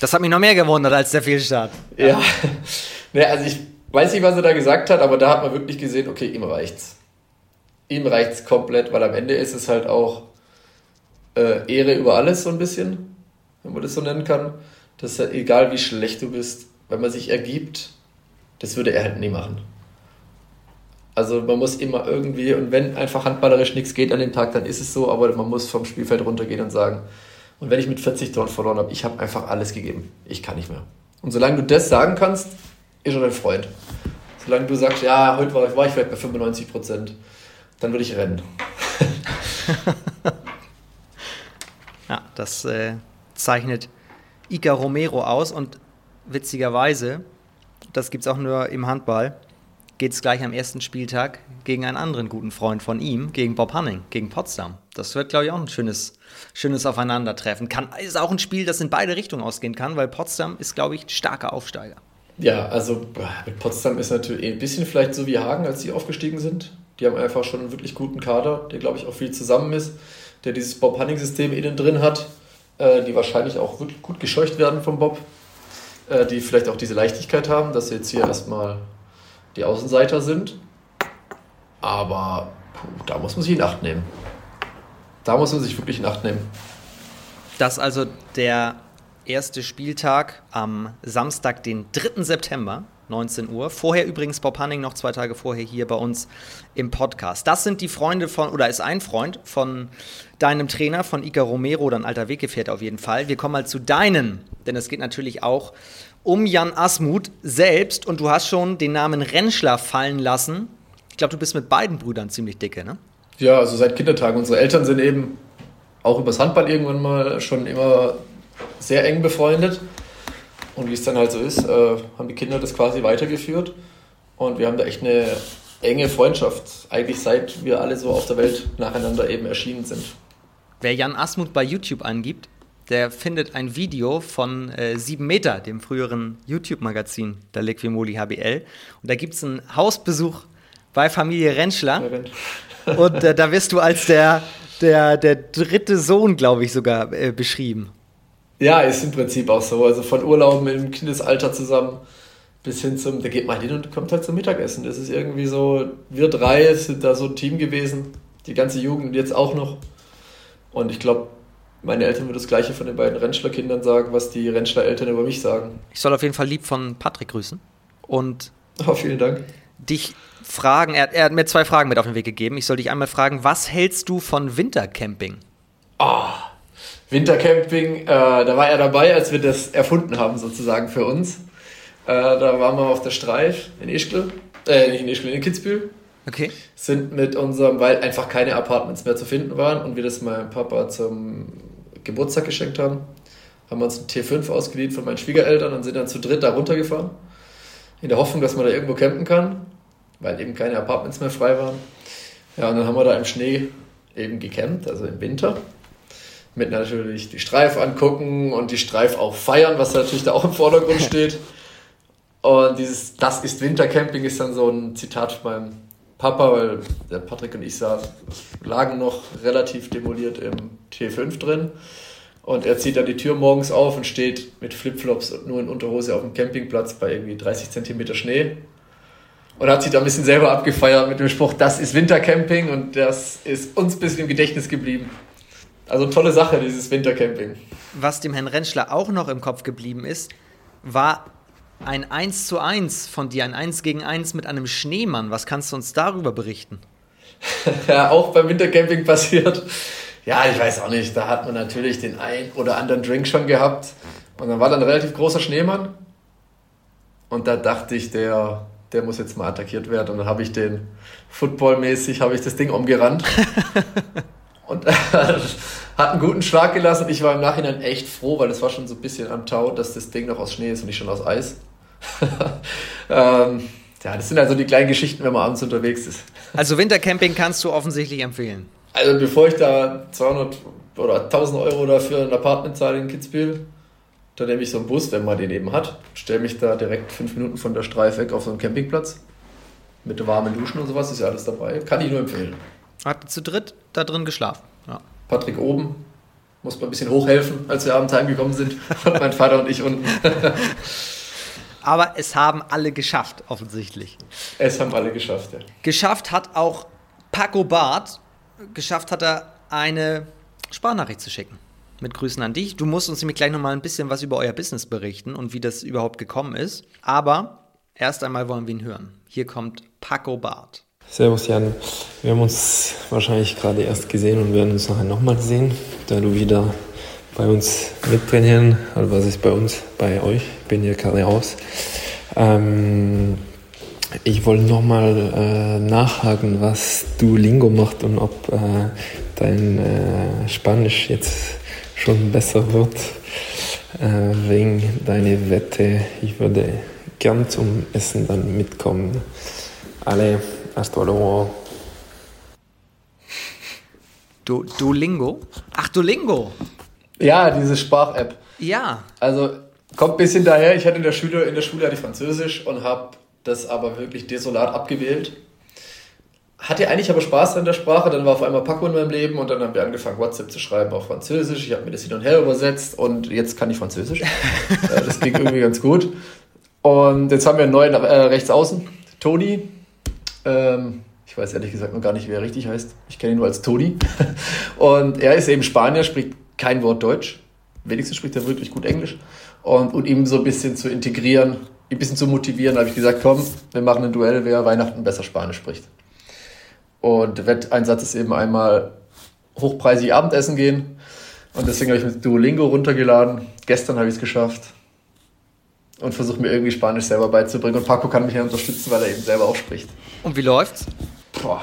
Das hat mich noch mehr gewundert als der Fehlstart. Ja. ja. naja, also ich weiß nicht, was er da gesagt hat, aber da hat man wirklich gesehen, okay, ihm reicht's. Ihm reicht's komplett, weil am Ende ist es halt auch äh, Ehre über alles so ein bisschen, wenn man das so nennen kann. Dass er, egal wie schlecht du bist, wenn man sich ergibt, das würde er halt nie machen. Also man muss immer irgendwie, und wenn einfach handballerisch nichts geht an dem Tag, dann ist es so, aber man muss vom Spielfeld runtergehen und sagen, und wenn ich mit 40 Toren verloren habe, ich habe einfach alles gegeben. Ich kann nicht mehr. Und solange du das sagen kannst, ist er dein Freund. Solange du sagst, ja, heute war, war ich vielleicht bei 95 Prozent, dann würde ich rennen. ja, das äh, zeichnet Ica Romero aus und witzigerweise, das gibt es auch nur im Handball, geht es gleich am ersten Spieltag gegen einen anderen guten Freund von ihm, gegen Bob Hanning, gegen Potsdam. Das wird, glaube ich, auch ein schönes, schönes Aufeinandertreffen. Kann, ist auch ein Spiel, das in beide Richtungen ausgehen kann, weil Potsdam ist, glaube ich, ein starker Aufsteiger. Ja, also mit Potsdam ist natürlich ein bisschen vielleicht so wie Hagen, als sie aufgestiegen sind. Die haben einfach schon einen wirklich guten Kader, der, glaube ich, auch viel zusammen ist, der dieses Bob-Hanning-System innen drin hat, äh, die wahrscheinlich auch wirklich gut gescheucht werden vom Bob, äh, die vielleicht auch diese Leichtigkeit haben, dass sie jetzt hier erstmal die Außenseiter sind. Aber puh, da muss man sich in Acht nehmen. Da muss man sich wirklich in Acht nehmen. Das also der erste Spieltag am Samstag, den 3. September, 19 Uhr. Vorher übrigens Bob Hanning noch zwei Tage vorher hier bei uns im Podcast. Das sind die Freunde von, oder ist ein Freund von deinem Trainer, von Ica Romero, dein alter Weggefährte auf jeden Fall. Wir kommen mal zu deinen, denn es geht natürlich auch um Jan Asmuth selbst und du hast schon den Namen Rentschler fallen lassen. Ich glaube, du bist mit beiden Brüdern ziemlich dicke, ne? Ja, also seit Kindertagen. Unsere Eltern sind eben auch übers Handball irgendwann mal schon immer sehr eng befreundet. Und wie es dann halt so ist, äh, haben die Kinder das quasi weitergeführt. Und wir haben da echt eine enge Freundschaft, eigentlich seit wir alle so auf der Welt nacheinander eben erschienen sind. Wer Jan Asmuth bei YouTube angibt, der findet ein Video von äh, 7 Meter, dem früheren YouTube-Magazin der Lequimoli HBL. Und da gibt es einen Hausbesuch bei Familie Rentschler. Und äh, da wirst du als der, der, der dritte Sohn, glaube ich, sogar äh, beschrieben. Ja, ist im Prinzip auch so. Also von Urlauben im Kindesalter zusammen bis hin zum, da geht man hin und kommt halt zum Mittagessen. Das ist irgendwie so, wir drei sind da so ein Team gewesen, die ganze Jugend und jetzt auch noch. Und ich glaube, meine Eltern würden das Gleiche von den beiden Rentschler-Kindern sagen, was die Rentschler-Eltern über mich sagen. Ich soll auf jeden Fall lieb von Patrick grüßen. Und oh, vielen Dank. dich fragen, er, er, hat mir zwei Fragen mit auf den Weg gegeben. Ich soll dich einmal fragen, was hältst du von Wintercamping? Ah, oh, Wintercamping, äh, da war er dabei, als wir das erfunden haben, sozusagen für uns. Äh, da waren wir auf der Streif in Ischgl, äh, nicht in Ischgl, in Kitzbühel. Okay. Sind mit unserem, weil einfach keine Apartments mehr zu finden waren und wir das meinem Papa zum Geburtstag geschenkt haben, haben wir uns ein T5 ausgeliehen von meinen Schwiegereltern und sind dann zu dritt da runtergefahren. In der Hoffnung, dass man da irgendwo campen kann, weil eben keine Apartments mehr frei waren. Ja, und dann haben wir da im Schnee eben gecampt, also im Winter. Mit natürlich die Streif angucken und die Streif auch feiern, was natürlich da auch im Vordergrund steht. Und dieses Das ist Wintercamping ist dann so ein Zitat von meinem Papa, weil der Patrick und ich saß, lagen noch relativ demoliert im T5 drin. Und er zieht dann die Tür morgens auf und steht mit Flipflops und nur in Unterhose auf dem Campingplatz bei irgendwie 30 Zentimeter Schnee. Und hat sich da ein bisschen selber abgefeiert mit dem Spruch, das ist Wintercamping und das ist uns ein bisschen im Gedächtnis geblieben. Also tolle Sache, dieses Wintercamping. Was dem Herrn Rentschler auch noch im Kopf geblieben ist, war ein 1 zu 1 von dir, ein 1 gegen 1 mit einem Schneemann. Was kannst du uns darüber berichten? ja, auch beim Wintercamping passiert. Ja, ich weiß auch nicht. Da hat man natürlich den ein oder anderen Drink schon gehabt. Und dann war dann ein relativ großer Schneemann. Und da dachte ich, der, der muss jetzt mal attackiert werden. Und dann habe ich den footballmäßig, habe ich das Ding umgerannt. und hat einen guten Schlag gelassen. Ich war im Nachhinein echt froh, weil es war schon so ein bisschen am Tau, dass das Ding noch aus Schnee ist und nicht schon aus Eis. ähm, ja, das sind also die kleinen Geschichten, wenn man abends unterwegs ist. Also Wintercamping kannst du offensichtlich empfehlen. Also bevor ich da 200 oder 1000 Euro dafür ein Apartment zahle in Kitzbühel, dann nehme ich so einen Bus, wenn man den eben hat, stelle mich da direkt fünf Minuten von der Streif weg auf so einen Campingplatz mit warmen Duschen und sowas, ist ja alles dabei. Kann ich nur empfehlen. Ihr zu dritt da drin geschlafen? Ja. Patrick oben, muss mal ein bisschen hochhelfen, als wir abends heimgekommen sind. Und mein Vater und ich unten. Aber es haben alle geschafft, offensichtlich. Es haben alle geschafft, ja. Geschafft hat auch Paco Barth. Geschafft hat er eine Sparnachricht zu schicken. Mit Grüßen an dich. Du musst uns nämlich gleich nochmal ein bisschen was über euer Business berichten und wie das überhaupt gekommen ist. Aber erst einmal wollen wir ihn hören. Hier kommt Paco Barth. Servus Jan, wir haben uns wahrscheinlich gerade erst gesehen und werden uns nachher nochmal sehen, da du wieder bei uns mittrainieren, also was ist bei uns, bei euch, bin hier gerade raus. Ähm, Ich wollte nochmal äh, nachhaken, was Duolingo macht und ob äh, dein äh, Spanisch jetzt schon besser wird äh, wegen deiner Wette. Ich würde gern zum Essen dann mitkommen. Alle, hasta luego. Du, Duolingo? Ach, Duolingo. Ja, diese Sprach-App. Ja. Also kommt ein bisschen daher. Ich hatte in der Schule, in der Schule hatte ich Französisch und habe das aber wirklich desolat abgewählt. Hatte eigentlich aber Spaß an der Sprache, dann war auf einmal Paco in meinem Leben und dann haben wir angefangen, WhatsApp zu schreiben auf Französisch. Ich habe mir das hin und her übersetzt und jetzt kann ich Französisch. das ging irgendwie ganz gut. Und jetzt haben wir einen neuen äh, Rechtsaußen, Toni. Ähm, ich weiß ehrlich gesagt noch gar nicht, wie er richtig heißt. Ich kenne ihn nur als Toni. Und er ist eben Spanier, spricht kein Wort Deutsch. Wenigstens spricht er wirklich gut Englisch. Und, und ihm so ein bisschen zu integrieren, ein bisschen zu motivieren, habe ich gesagt, komm, wir machen ein Duell, wer Weihnachten besser Spanisch spricht. Und der Wetteinsatz ist eben einmal hochpreisig Abendessen gehen. Und deswegen habe ich mit Duolingo runtergeladen. Gestern habe ich es geschafft. Und versuche mir irgendwie Spanisch selber beizubringen. Und Paco kann mich ja unterstützen, weil er eben selber auch spricht. Und wie läuft's? Boah.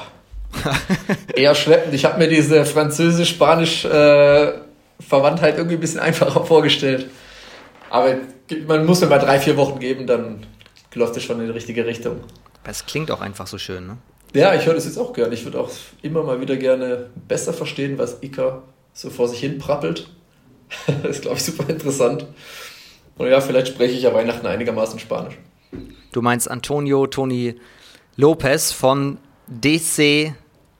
Eher schleppend. Ich habe mir diese französisch-spanisch-Verwandtheit äh, irgendwie ein bisschen einfacher vorgestellt. Aber man muss mir mal drei, vier Wochen geben, dann läuft es schon in die richtige Richtung. Es klingt auch einfach so schön, ne? Ja, ich höre das jetzt auch gerne. Ich würde auch immer mal wieder gerne besser verstehen, was Ika so vor sich hin prappelt. das ist, glaube ich, super interessant. Und ja, vielleicht spreche ich ja Weihnachten einigermaßen Spanisch. Du meinst Antonio Toni Lopez von DC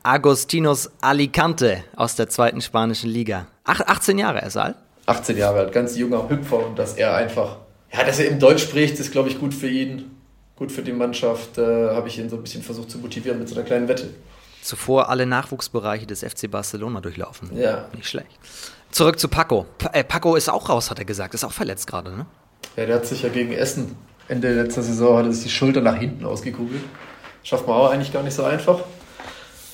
Agostinos Alicante aus der zweiten spanischen Liga. Ach, 18 Jahre ist er alt? 18 Jahre alt, ganz junger Hüpfer und dass er einfach, ja, dass er eben Deutsch spricht, ist, glaube ich, gut für ihn, gut für die Mannschaft. Äh, Habe ich ihn so ein bisschen versucht zu motivieren mit so einer kleinen Wette. Zuvor alle Nachwuchsbereiche des FC Barcelona durchlaufen. Ja. Nicht schlecht. Zurück zu Paco. Pa äh, Paco ist auch raus, hat er gesagt. Ist auch verletzt gerade, ne? Ja, der hat sich ja gegen Essen Ende letzter Saison hat er sich die Schulter nach hinten ausgekugelt. Schafft man auch eigentlich gar nicht so einfach.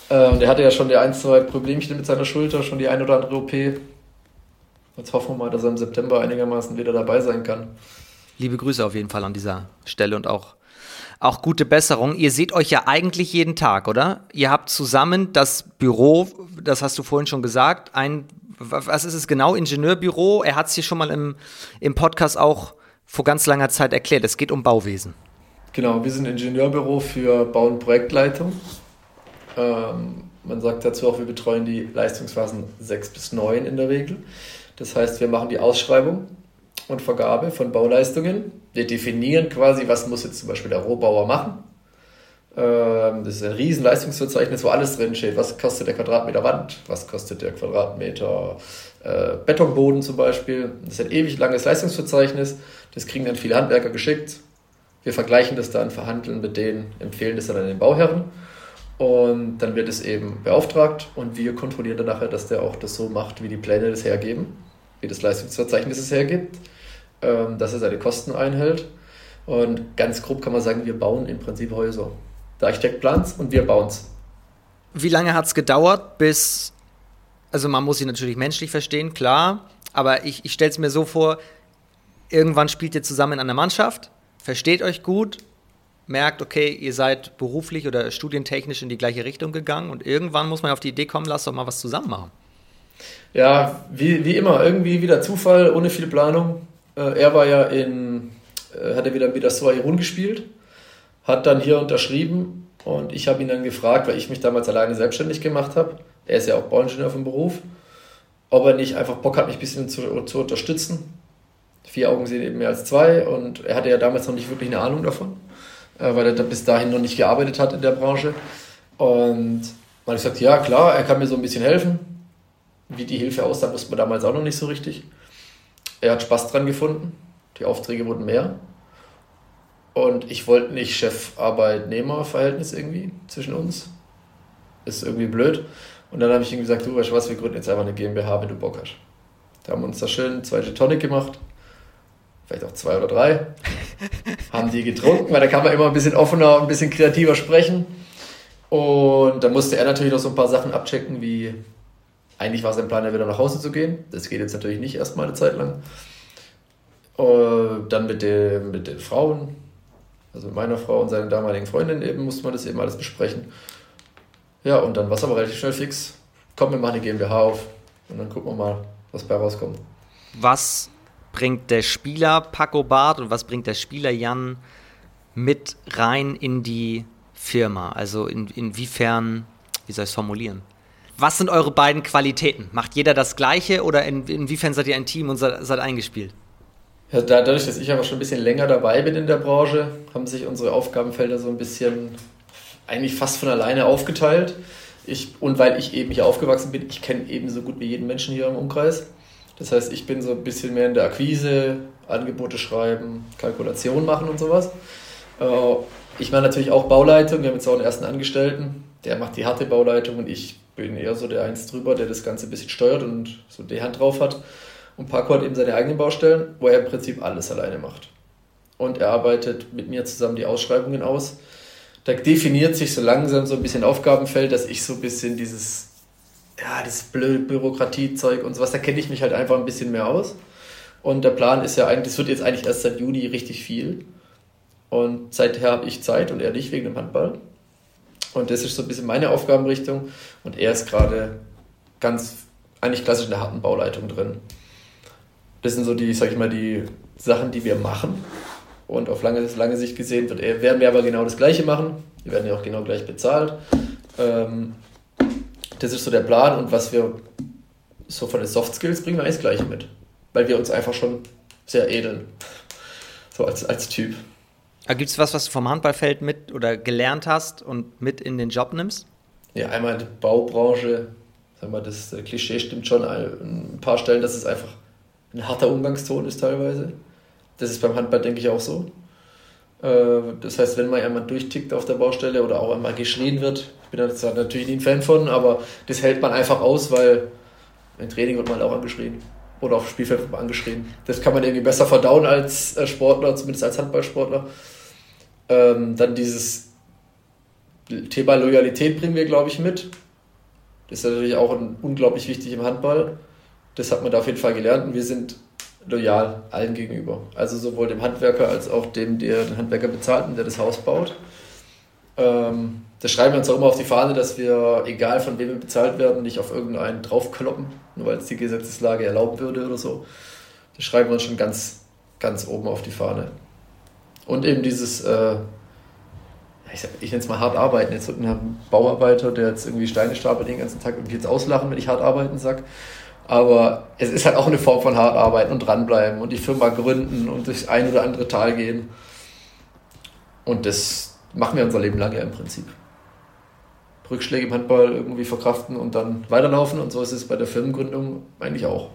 Ähm, der hatte ja schon die ein, zwei Problemchen mit seiner Schulter, schon die ein oder andere OP. Jetzt hoffen wir mal, dass er im September einigermaßen wieder dabei sein kann. Liebe Grüße auf jeden Fall an dieser Stelle und auch, auch gute Besserung. Ihr seht euch ja eigentlich jeden Tag, oder? Ihr habt zusammen das Büro, das hast du vorhin schon gesagt, ein, was ist es genau, Ingenieurbüro. Er hat es hier schon mal im, im Podcast auch vor ganz langer Zeit erklärt. Es geht um Bauwesen. Genau, wir sind Ingenieurbüro für Bau- und Projektleitung. Ähm, man sagt dazu auch, wir betreuen die Leistungsphasen 6 bis 9 in der Regel. Das heißt, wir machen die Ausschreibung und Vergabe von Bauleistungen. Wir definieren quasi, was muss jetzt zum Beispiel der Rohbauer machen. Ähm, das ist ein riesen Leistungsverzeichnis, wo alles drin steht. Was kostet der Quadratmeter Wand? Was kostet der Quadratmeter äh, Betonboden zum Beispiel? Das ist ein ewig langes Leistungsverzeichnis. Das kriegen dann viele Handwerker geschickt. Wir vergleichen das dann, verhandeln mit denen, empfehlen das dann an den Bauherren. Und dann wird es eben beauftragt und wir kontrollieren dann nachher, dass der auch das so macht, wie die Pläne das hergeben, wie das Leistungsverzeichnis es hergibt, ähm, dass er seine Kosten einhält. Und ganz grob kann man sagen, wir bauen im Prinzip Häuser. Der Architekt plant und wir bauen es. Wie lange hat es gedauert, bis, also man muss sie natürlich menschlich verstehen, klar, aber ich, ich stelle es mir so vor, irgendwann spielt ihr zusammen in einer Mannschaft, versteht euch gut, merkt, okay, ihr seid beruflich oder studientechnisch in die gleiche Richtung gegangen und irgendwann muss man auf die Idee kommen, lasst doch mal was zusammen machen. Ja, wie, wie immer, irgendwie wieder Zufall, ohne viel Planung. Äh, er war ja in, äh, hat er wieder mit der Soirun gespielt, hat dann hier unterschrieben und ich habe ihn dann gefragt, weil ich mich damals alleine selbstständig gemacht habe. Er ist ja auch Bauingenieur vom Beruf, ob er nicht einfach Bock hat, mich ein bisschen zu, zu unterstützen. Vier Augen sehen eben mehr als zwei und er hatte ja damals noch nicht wirklich eine Ahnung davon. Äh, weil er da bis dahin noch nicht gearbeitet hat in der Branche. Und man hat gesagt, ja klar, er kann mir so ein bisschen helfen. Wie die Hilfe aussah, wusste man damals auch noch nicht so richtig. Er hat Spaß dran gefunden. Die Aufträge wurden mehr. Und ich wollte nicht Chef-Arbeitnehmer-Verhältnis irgendwie zwischen uns. Ist irgendwie blöd. Und dann habe ich ihm gesagt, du weißt was, wir gründen jetzt einfach eine GmbH, wenn du Bock hast. Da haben wir uns da schön zwei Tonic gemacht vielleicht auch zwei oder drei, haben die getrunken, weil da kann man immer ein bisschen offener, ein bisschen kreativer sprechen. Und da musste er natürlich noch so ein paar Sachen abchecken, wie eigentlich war sein Plan, ja wieder nach Hause zu gehen. Das geht jetzt natürlich nicht erstmal eine Zeit lang. Und dann mit den, mit den Frauen, Also mit meiner Frau und seiner damaligen Freundin eben musste man das eben alles besprechen. Ja, und dann war es aber relativ schnell fix. Komm, wir machen die GmbH auf und dann gucken wir mal, was bei rauskommt. Was bringt der Spieler Paco Bart und was bringt der Spieler Jan mit rein in die Firma? Also in, inwiefern, wie soll ich es formulieren? Was sind eure beiden Qualitäten? Macht jeder das Gleiche oder in, inwiefern seid ihr ein Team und seid, seid eingespielt? Ja, dadurch, dass ich aber schon ein bisschen länger dabei bin in der Branche, haben sich unsere Aufgabenfelder so ein bisschen eigentlich fast von alleine aufgeteilt. Ich, und weil ich eben hier aufgewachsen bin, ich kenne eben so gut wie jeden Menschen hier im Umkreis. Das heißt, ich bin so ein bisschen mehr in der Akquise, Angebote schreiben, Kalkulation machen und sowas. Äh, ich mache natürlich auch Bauleitung, wir haben jetzt auch einen ersten Angestellten, der macht die harte Bauleitung und ich bin eher so der Eins drüber, der das Ganze ein bisschen steuert und so die Hand drauf hat. Und Paco hat eben seine eigenen Baustellen, wo er im Prinzip alles alleine macht. Und er arbeitet mit mir zusammen die Ausschreibungen aus. Da definiert sich so langsam so ein bisschen Aufgabenfeld, dass ich so ein bisschen dieses, ja, dieses blöde Bürokratiezeug und sowas, da kenne ich mich halt einfach ein bisschen mehr aus. Und der Plan ist ja eigentlich, das wird jetzt eigentlich erst seit Juni richtig viel. Und seither habe ich Zeit und er nicht wegen dem Handball. Und das ist so ein bisschen meine Aufgabenrichtung. Und er ist gerade ganz eigentlich klassisch in der harten Bauleitung drin. Das sind so die, sag ich mal, die Sachen, die wir machen. Und auf lange, lange Sicht gesehen wird, werden wir aber genau das Gleiche machen. Wir werden ja auch genau gleich bezahlt. Ähm, das ist so der Plan und was wir so von den Soft Skills bringen wir eigentlich das Gleiche mit. Weil wir uns einfach schon sehr edeln. So als, als Typ. Gibt es was, was du vom Handballfeld mit oder gelernt hast und mit in den Job nimmst? Ja, einmal die Baubranche, sag mal, das Klischee stimmt schon an ein paar Stellen, dass es einfach ein harter Umgangston ist teilweise. Das ist beim Handball, denke ich, auch so. Äh, das heißt, wenn mal jemand durchtickt auf der Baustelle oder auch einmal geschrien wird, bin da natürlich nie ein Fan von, aber das hält man einfach aus, weil im Training wird man auch angeschrien. Oder auf dem Spielfeld wird man angeschrien. Das kann man irgendwie besser verdauen als äh, Sportler, zumindest als Handballsportler. Ähm, dann dieses Thema Loyalität bringen wir, glaube ich, mit. Das ist natürlich auch ein, unglaublich wichtig im Handball. Das hat man da auf jeden Fall gelernt und wir sind loyal allen gegenüber. Also sowohl dem Handwerker als auch dem, der den Handwerker bezahlt und der das Haus baut. Ähm, das schreiben wir uns auch immer auf die Fahne, dass wir, egal von wem wir bezahlt werden, nicht auf irgendeinen draufkloppen, nur weil es die Gesetzeslage erlauben würde oder so. Das schreiben wir uns schon ganz, ganz oben auf die Fahne. Und eben dieses, äh, ich, ich nenne es mal hart arbeiten. Jetzt wird ein Bauarbeiter, der jetzt irgendwie Steine stapelt den ganzen Tag und jetzt auslachen, wenn ich hart arbeiten sage. Aber es ist halt auch eine Form von hart arbeiten und dranbleiben und die Firma gründen und durchs ein oder andere Tal gehen. Und das machen wir unser Leben lang ja im Prinzip. Rückschläge im Handball irgendwie verkraften und dann weiterlaufen und so ist es bei der Firmengründung eigentlich auch.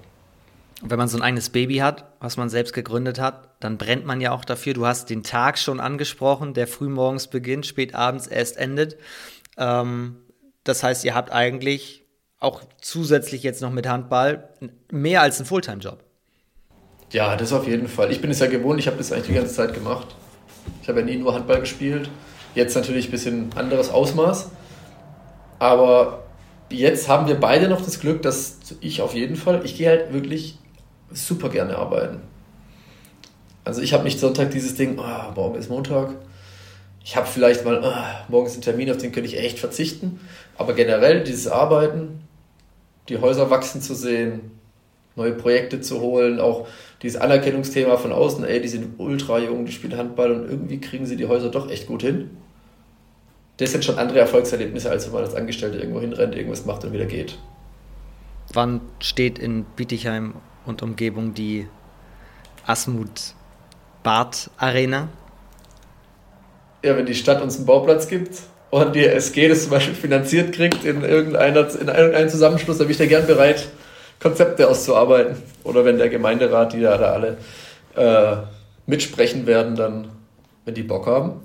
wenn man so ein eigenes Baby hat, was man selbst gegründet hat, dann brennt man ja auch dafür. Du hast den Tag schon angesprochen, der frühmorgens beginnt, spät abends erst endet. Ähm, das heißt, ihr habt eigentlich auch zusätzlich jetzt noch mit Handball mehr als ein Fulltime-Job. Ja, das auf jeden Fall. Ich bin es ja gewohnt, ich habe das eigentlich die ganze Zeit gemacht. Ich habe ja nie nur Handball gespielt. Jetzt natürlich ein bisschen anderes Ausmaß. Aber jetzt haben wir beide noch das Glück, dass ich auf jeden Fall, ich gehe halt wirklich super gerne arbeiten. Also ich habe nicht Sonntag dieses Ding, oh, morgen ist Montag. Ich habe vielleicht mal, oh, morgen ist ein Termin, auf den könnte ich echt verzichten. Aber generell dieses Arbeiten, die Häuser wachsen zu sehen, neue Projekte zu holen, auch dieses Anerkennungsthema von außen, ey, die sind ultra jung, die spielen Handball und irgendwie kriegen sie die Häuser doch echt gut hin. Das sind schon andere Erfolgserlebnisse, als wenn man als Angestellte irgendwo hinrennt, irgendwas macht und wieder geht. Wann steht in Bietigheim und Umgebung die Asmut Bad Arena? Ja, wenn die Stadt uns einen Bauplatz gibt und die SG das zum Beispiel finanziert kriegt in, irgendeiner, in irgendeinem Zusammenschluss, dann bin ich da gern bereit, Konzepte auszuarbeiten. Oder wenn der Gemeinderat, die da, da alle äh, mitsprechen werden, dann, wenn die Bock haben.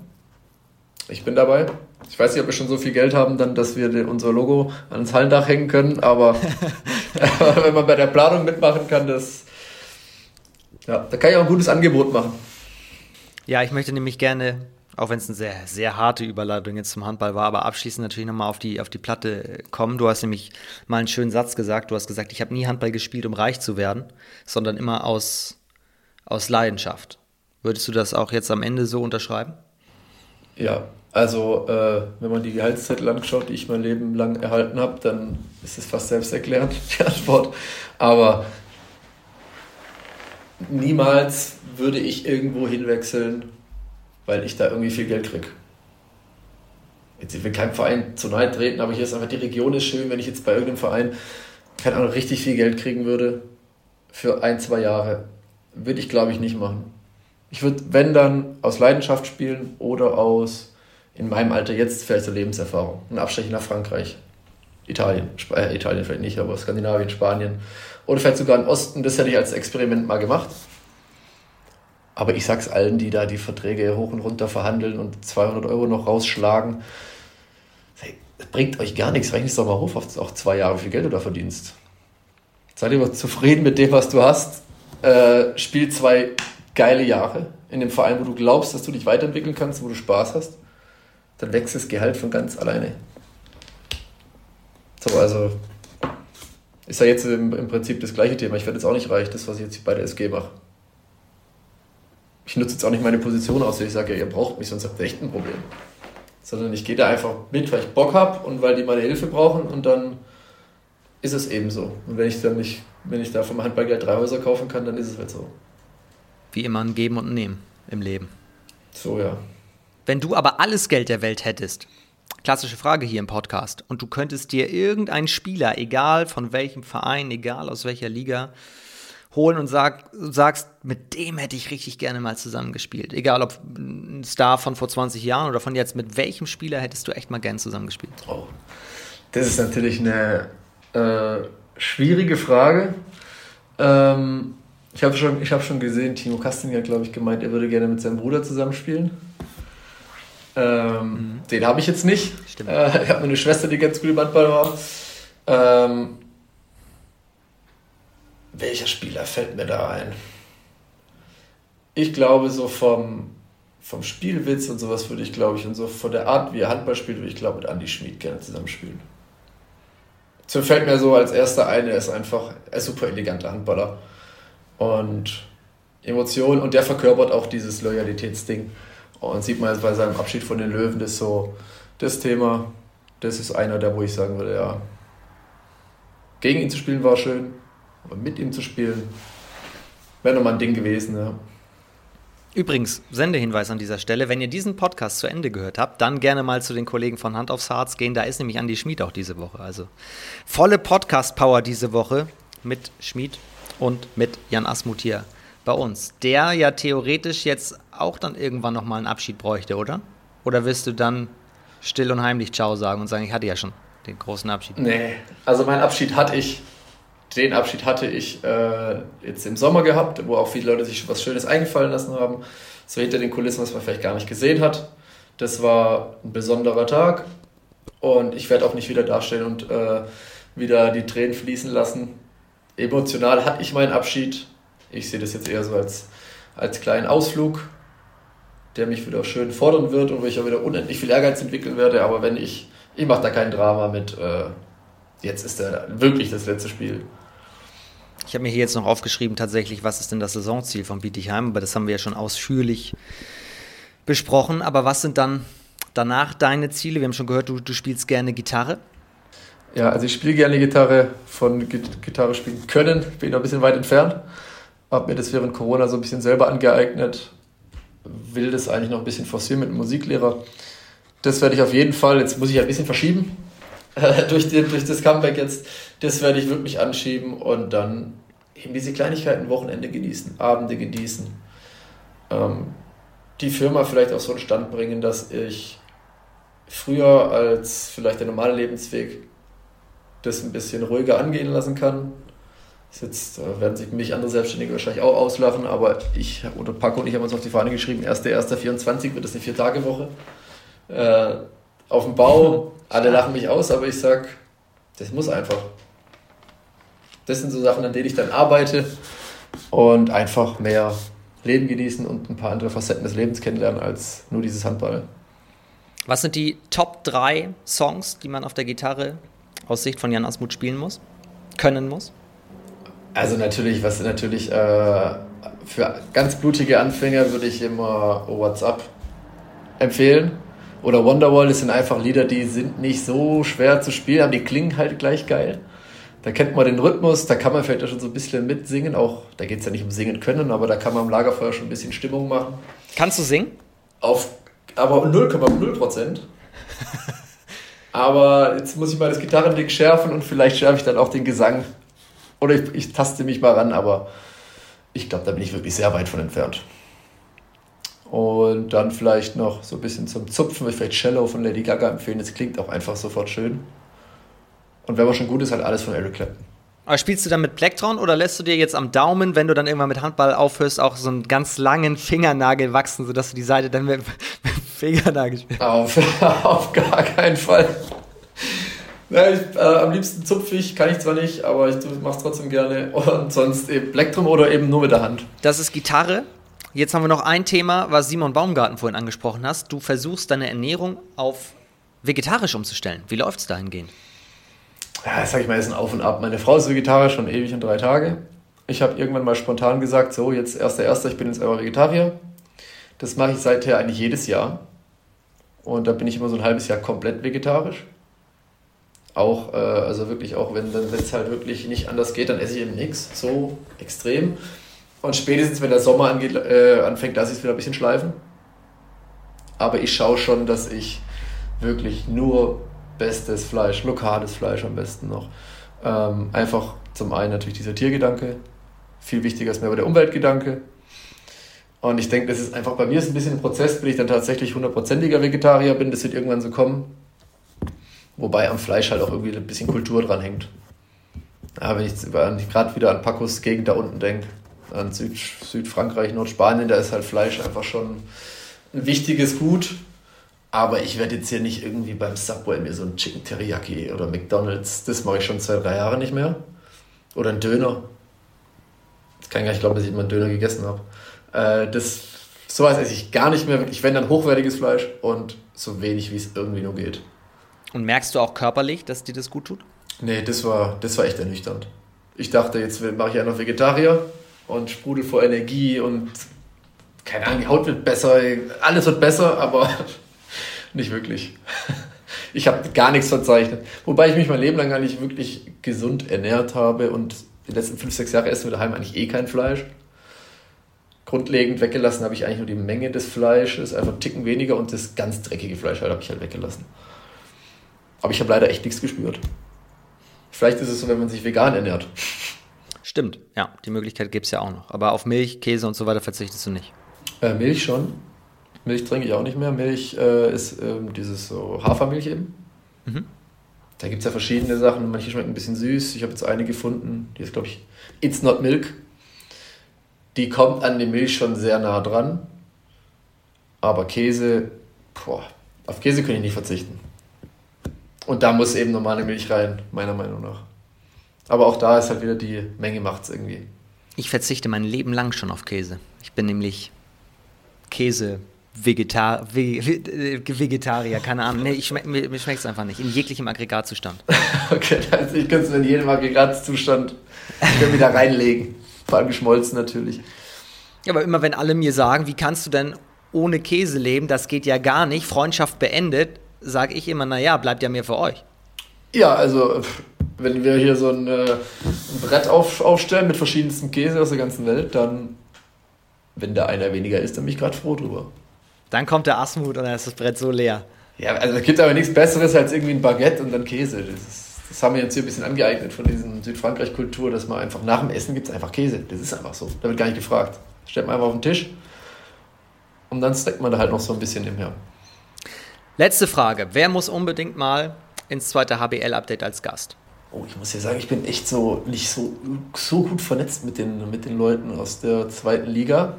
Ich bin dabei. Ich weiß nicht, ob wir schon so viel Geld haben, dann, dass wir unser Logo ans Hallendach hängen können, aber wenn man bei der Planung mitmachen kann, das, ja, da kann ich auch ein gutes Angebot machen. Ja, ich möchte nämlich gerne auch wenn es eine sehr, sehr harte Überleitung jetzt zum Handball war, aber abschließend natürlich nochmal auf die, auf die Platte kommen. Du hast nämlich mal einen schönen Satz gesagt. Du hast gesagt, ich habe nie Handball gespielt, um reich zu werden, sondern immer aus, aus Leidenschaft. Würdest du das auch jetzt am Ende so unterschreiben? Ja, also äh, wenn man die Gehaltszettel anschaut, die ich mein Leben lang erhalten habe, dann ist es fast selbsterklärend, die Antwort. Aber niemals würde ich irgendwo hinwechseln, weil ich da irgendwie viel Geld kriege. Jetzt, ich will keinem Verein zu nahe treten, aber hier ist einfach die Region ist schön. Wenn ich jetzt bei irgendeinem Verein, keine Ahnung, richtig viel Geld kriegen würde für ein, zwei Jahre, würde ich glaube ich nicht machen. Ich würde, wenn dann, aus Leidenschaft spielen oder aus, in meinem Alter jetzt, vielleicht so Lebenserfahrung. Ein Abstecher nach Frankreich, Italien, Sp äh, Italien vielleicht nicht, aber Skandinavien, Spanien. Oder vielleicht sogar im Osten, das hätte ich als Experiment mal gemacht. Aber ich sag's allen, die da die Verträge hoch und runter verhandeln und 200 Euro noch rausschlagen, das bringt euch gar nichts. Rechne es doch mal hoch auf auch zwei Jahre, wie viel Geld du da verdienst. Sei lieber zufrieden mit dem, was du hast. Äh, spiel zwei geile Jahre in dem Verein, wo du glaubst, dass du dich weiterentwickeln kannst, wo du Spaß hast. Dann wächst das Gehalt von ganz alleine. So, also ist ja jetzt im, im Prinzip das gleiche Thema. Ich werde jetzt auch nicht reich, das, was ich jetzt bei der SG mache ich nutze jetzt auch nicht meine Position aus, ich sage, ja, ihr braucht mich, sonst habt ihr echt ein Problem. Sondern ich gehe da einfach mit, weil ich Bock habe und weil die meine Hilfe brauchen und dann ist es eben so. Und wenn ich dann nicht, wenn ich da vom Handballgeld drei Häuser kaufen kann, dann ist es halt so. Wie immer ein Geben und ein Nehmen im Leben. So, ja. Wenn du aber alles Geld der Welt hättest, klassische Frage hier im Podcast, und du könntest dir irgendeinen Spieler, egal von welchem Verein, egal aus welcher Liga, holen und sag, sagst, mit dem hätte ich richtig gerne mal zusammengespielt. Egal ob ein Star von vor 20 Jahren oder von jetzt, mit welchem Spieler hättest du echt mal gern zusammengespielt? Oh, das ist natürlich eine äh, schwierige Frage. Ähm, ich habe schon, hab schon gesehen, Timo Kasting hat, glaube ich, gemeint, er würde gerne mit seinem Bruder zusammenspielen. Ähm, mhm. Den habe ich jetzt nicht. Stimmt. Äh, ich habe eine Schwester, die ganz gut im Handball war. Ähm, welcher Spieler fällt mir da ein? Ich glaube, so vom, vom Spielwitz und sowas würde ich, glaube ich, und so von der Art, wie er Handball spielt, würde ich, glaube mit Andy Schmid gerne zusammenspielen. So fällt mir so als erster ein, er ist einfach ein super eleganter Handballer. Und Emotionen und der verkörpert auch dieses Loyalitätsding. Und sieht man jetzt bei seinem Abschied von den Löwen, das so das Thema, das ist einer der, wo ich sagen würde, ja, gegen ihn zu spielen war schön, aber mit ihm zu spielen, wäre nochmal ein Ding gewesen, ja. Übrigens, Sendehinweis an dieser Stelle, wenn ihr diesen Podcast zu Ende gehört habt, dann gerne mal zu den Kollegen von Hand aufs Harz gehen. Da ist nämlich Andi Schmid auch diese Woche. Also volle Podcast-Power diese Woche mit Schmid und mit Jan Asmuth hier bei uns. Der ja theoretisch jetzt auch dann irgendwann nochmal einen Abschied bräuchte, oder? Oder wirst du dann still und heimlich Ciao sagen und sagen, ich hatte ja schon den großen Abschied? Nee, also meinen Abschied hatte ich den Abschied hatte ich äh, jetzt im Sommer gehabt, wo auch viele Leute sich was Schönes eingefallen lassen haben. So hinter den Kulissen, was man vielleicht gar nicht gesehen hat. Das war ein besonderer Tag und ich werde auch nicht wieder dastehen und äh, wieder die Tränen fließen lassen. Emotional hatte ich meinen Abschied. Ich sehe das jetzt eher so als, als kleinen Ausflug, der mich wieder schön fordern wird und wo ich auch wieder unendlich viel Ehrgeiz entwickeln werde. Aber wenn ich, ich mache da kein Drama mit, äh, jetzt ist da wirklich das letzte Spiel. Ich habe mir hier jetzt noch aufgeschrieben, tatsächlich, was ist denn das Saisonziel von Bietigheim? Aber das haben wir ja schon ausführlich besprochen. Aber was sind dann danach deine Ziele? Wir haben schon gehört, du, du spielst gerne Gitarre. Ja, also ich spiele gerne Gitarre. Von Gitarre spielen können bin noch ein bisschen weit entfernt. Habe mir das während Corona so ein bisschen selber angeeignet. Will das eigentlich noch ein bisschen forcieren mit einem Musiklehrer. Das werde ich auf jeden Fall, jetzt muss ich ein bisschen verschieben, durch, den, durch das Comeback jetzt, das werde ich wirklich anschieben und dann eben diese Kleinigkeiten, Wochenende genießen, Abende genießen. Ähm, die Firma vielleicht auf so einen Stand bringen, dass ich früher als vielleicht der normale Lebensweg das ein bisschen ruhiger angehen lassen kann. Jetzt äh, werden sich mich andere Selbstständige wahrscheinlich auch auslachen, aber ich oder Paco und ich haben uns auf die Fahne geschrieben, 1.1.24 wird das eine Vier-Tage-Woche. Äh, auf dem Bau, alle lachen mich aus, aber ich sag, das muss einfach. Das sind so Sachen, an denen ich dann arbeite und einfach mehr Leben genießen und ein paar andere Facetten des Lebens kennenlernen als nur dieses Handball. Was sind die Top 3 Songs, die man auf der Gitarre aus Sicht von Jan Asmuth spielen muss, können muss? Also natürlich, was natürlich äh, für ganz blutige Anfänger würde ich immer WhatsApp empfehlen Oder Wonderwall, das sind einfach Lieder, die sind nicht so schwer zu spielen, aber die klingen halt gleich geil. Da kennt man den Rhythmus, da kann man vielleicht auch schon so ein bisschen mitsingen. Auch, da geht es ja nicht um Singen können, aber da kann man am Lagerfeuer schon ein bisschen Stimmung machen. Kannst du singen? Auf, aber 0,0 Prozent. aber jetzt muss ich mal das Gitarrending schärfen und vielleicht schärfe ich dann auch den Gesang. Oder ich, ich taste mich mal ran, aber ich glaube, da bin ich wirklich sehr weit von entfernt. Und dann vielleicht noch so ein bisschen zum Zupfen, ich vielleicht Cello von Lady Gaga empfehlen. Das klingt auch einfach sofort schön. Und wenn man schon gut ist, halt alles von Eric Clapton. Aber spielst du dann mit Plektron oder lässt du dir jetzt am Daumen, wenn du dann irgendwann mit Handball aufhörst, auch so einen ganz langen Fingernagel wachsen, sodass du die Seite dann mit, mit Fingernagel spielst? Auf, auf gar keinen Fall. Ja, ich, äh, am liebsten zupfe ich, kann ich zwar nicht, aber ich mache es trotzdem gerne. Und sonst eben Plektrum oder eben nur mit der Hand. Das ist Gitarre. Jetzt haben wir noch ein Thema, was Simon Baumgarten vorhin angesprochen hast. Du versuchst deine Ernährung auf vegetarisch umzustellen. Wie läuft es dahingehend? ja, sag ich mal, ist ein Auf und Ab. Meine Frau ist Vegetarier schon ewig und drei Tage. Ich habe irgendwann mal spontan gesagt, so, jetzt erster, erster, ich bin jetzt aber Vegetarier. Das mache ich seither eigentlich jedes Jahr. Und da bin ich immer so ein halbes Jahr komplett vegetarisch. Auch, äh, also wirklich auch, wenn es halt wirklich nicht anders geht, dann esse ich eben nichts, so extrem. Und spätestens, wenn der Sommer angeht, äh, anfängt, lasse ich es wieder ein bisschen schleifen. Aber ich schaue schon, dass ich wirklich nur bestes Fleisch, lokales Fleisch am besten noch. Ähm, einfach zum einen natürlich dieser Tiergedanke, viel wichtiger ist mir aber der Umweltgedanke. Und ich denke, das ist einfach bei mir ist ein bisschen ein Prozess, bis ich dann tatsächlich hundertprozentiger Vegetarier bin. Das wird irgendwann so kommen. Wobei am Fleisch halt auch irgendwie ein bisschen Kultur dran hängt. Ja, wenn ich, ich gerade wieder an Pacos Gegend da unten denke, an Süd, Südfrankreich, Nordspanien, da ist halt Fleisch einfach schon ein wichtiges Gut. Aber ich werde jetzt hier nicht irgendwie beim Subway mir so ein Chicken Teriyaki oder McDonalds, das mache ich schon zwei, drei Jahre nicht mehr. Oder ein Döner. Ich kann gar nicht glauben, dass ich immer einen Döner gegessen habe. Äh, das, sowas esse ich gar nicht mehr. Ich wenn dann hochwertiges Fleisch und so wenig, wie es irgendwie nur geht. Und merkst du auch körperlich, dass dir das gut tut? Nee, das war, das war echt ernüchternd. Ich dachte, jetzt mache ich einfach Vegetarier und sprudel vor Energie und keine Ahnung, die Haut wird besser, alles wird besser, aber nicht wirklich. Ich habe gar nichts verzeichnet. Wobei ich mich mein Leben lang gar nicht wirklich gesund ernährt habe und die letzten fünf, sechs Jahre essen wir daheim eigentlich eh kein Fleisch. Grundlegend weggelassen habe ich eigentlich nur die Menge des Fleisches, einfach einen Ticken weniger und das ganz dreckige Fleisch halt habe ich halt weggelassen. Aber ich habe leider echt nichts gespürt. Vielleicht ist es so, wenn man sich vegan ernährt. Stimmt, ja, die Möglichkeit gibt es ja auch noch. Aber auf Milch, Käse und so weiter verzichtest du nicht. Äh, Milch schon. Milch trinke ich auch nicht mehr. Milch äh, ist ähm, dieses so Hafermilch eben. Mhm. Da gibt es ja verschiedene Sachen. Manche schmecken ein bisschen süß. Ich habe jetzt eine gefunden, die ist, glaube ich, It's Not Milk. Die kommt an die Milch schon sehr nah dran. Aber Käse, boah, auf Käse kann ich nicht verzichten. Und da muss eben normale Milch rein, meiner Meinung nach. Aber auch da ist halt wieder die Menge macht's irgendwie. Ich verzichte mein Leben lang schon auf Käse. Ich bin nämlich Käse Vegetar Vegetarier, keine Ahnung. Nee, ich mir, mir schmeckt es einfach nicht. In jeglichem Aggregatzustand. okay, also ich könnte es in jedem Aggregatzustand wieder reinlegen. Vor allem geschmolzen natürlich. Ja, aber immer wenn alle mir sagen, wie kannst du denn ohne Käse leben, das geht ja gar nicht, Freundschaft beendet, sage ich immer, naja, bleibt ja mehr für euch. Ja, also wenn wir hier so ein, äh, ein Brett auf, aufstellen mit verschiedensten Käse aus der ganzen Welt, dann, wenn da einer weniger ist, dann bin ich gerade froh drüber. Dann kommt der Asmut und dann ist das Brett so leer. Ja, also es gibt aber nichts Besseres als irgendwie ein Baguette und dann Käse. Das, ist, das haben wir jetzt hier ein bisschen angeeignet von diesen Südfrankreich-Kultur, dass man einfach nach dem Essen gibt es einfach Käse. Das ist einfach so. Da wird gar nicht gefragt. stellt man einfach auf den Tisch und dann steckt man da halt noch so ein bisschen nebenher. Letzte Frage. Wer muss unbedingt mal ins zweite HBL-Update als Gast? Oh, ich muss ja sagen, ich bin echt so nicht so, so gut vernetzt mit den, mit den Leuten aus der zweiten Liga.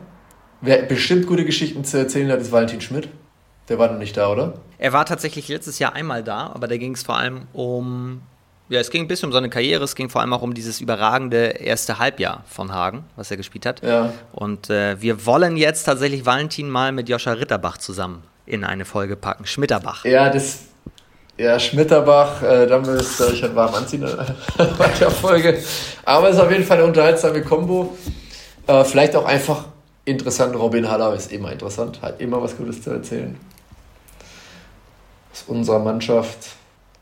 Wer bestimmt gute Geschichten zu erzählen hat, ist Valentin Schmidt. Der war noch nicht da, oder? Er war tatsächlich letztes Jahr einmal da, aber da ging es vor allem um. Ja, es ging ein bisschen um seine Karriere, es ging vor allem auch um dieses überragende erste Halbjahr von Hagen, was er gespielt hat. Ja. Und äh, wir wollen jetzt tatsächlich Valentin mal mit Joscha Ritterbach zusammen in eine Folge packen. Schmitterbach. Ja, das. Ja, Schmitterbach, äh, da müsst ihr euch warm anziehen bei der Folge. Aber es ist auf jeden Fall eine unterhaltsame Kombo. Äh, vielleicht auch einfach interessant. Robin Haller ist immer interessant, hat immer was Gutes zu erzählen. unserer Mannschaft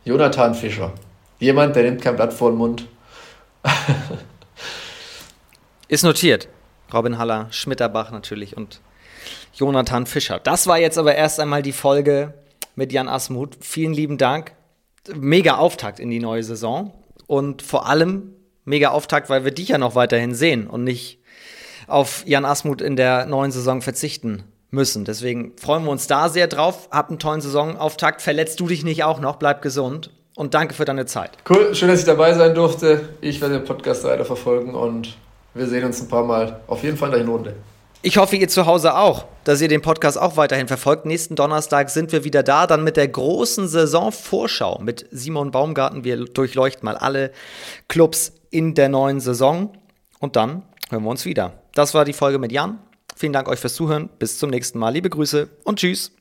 Jonathan Fischer. Jemand, der nimmt kein Blatt vor den Mund. Ist notiert. Robin Haller, Schmitterbach natürlich und Jonathan Fischer. Das war jetzt aber erst einmal die Folge mit Jan Asmuth. Vielen lieben Dank. Mega Auftakt in die neue Saison und vor allem mega Auftakt, weil wir dich ja noch weiterhin sehen und nicht auf Jan Asmuth in der neuen Saison verzichten müssen. Deswegen freuen wir uns da sehr drauf. Hab einen tollen Saisonauftakt. Verletzt du dich nicht auch noch? Bleib gesund. Und danke für deine Zeit. Cool, schön, dass ich dabei sein durfte. Ich werde den Podcast weiter verfolgen und wir sehen uns ein paar Mal. Auf jeden Fall in der Hinrunde. Ich hoffe, ihr zu Hause auch, dass ihr den Podcast auch weiterhin verfolgt. Nächsten Donnerstag sind wir wieder da, dann mit der großen Saisonvorschau mit Simon Baumgarten. Wir durchleuchten mal alle Clubs in der neuen Saison und dann hören wir uns wieder. Das war die Folge mit Jan. Vielen Dank euch fürs Zuhören. Bis zum nächsten Mal. Liebe Grüße und tschüss.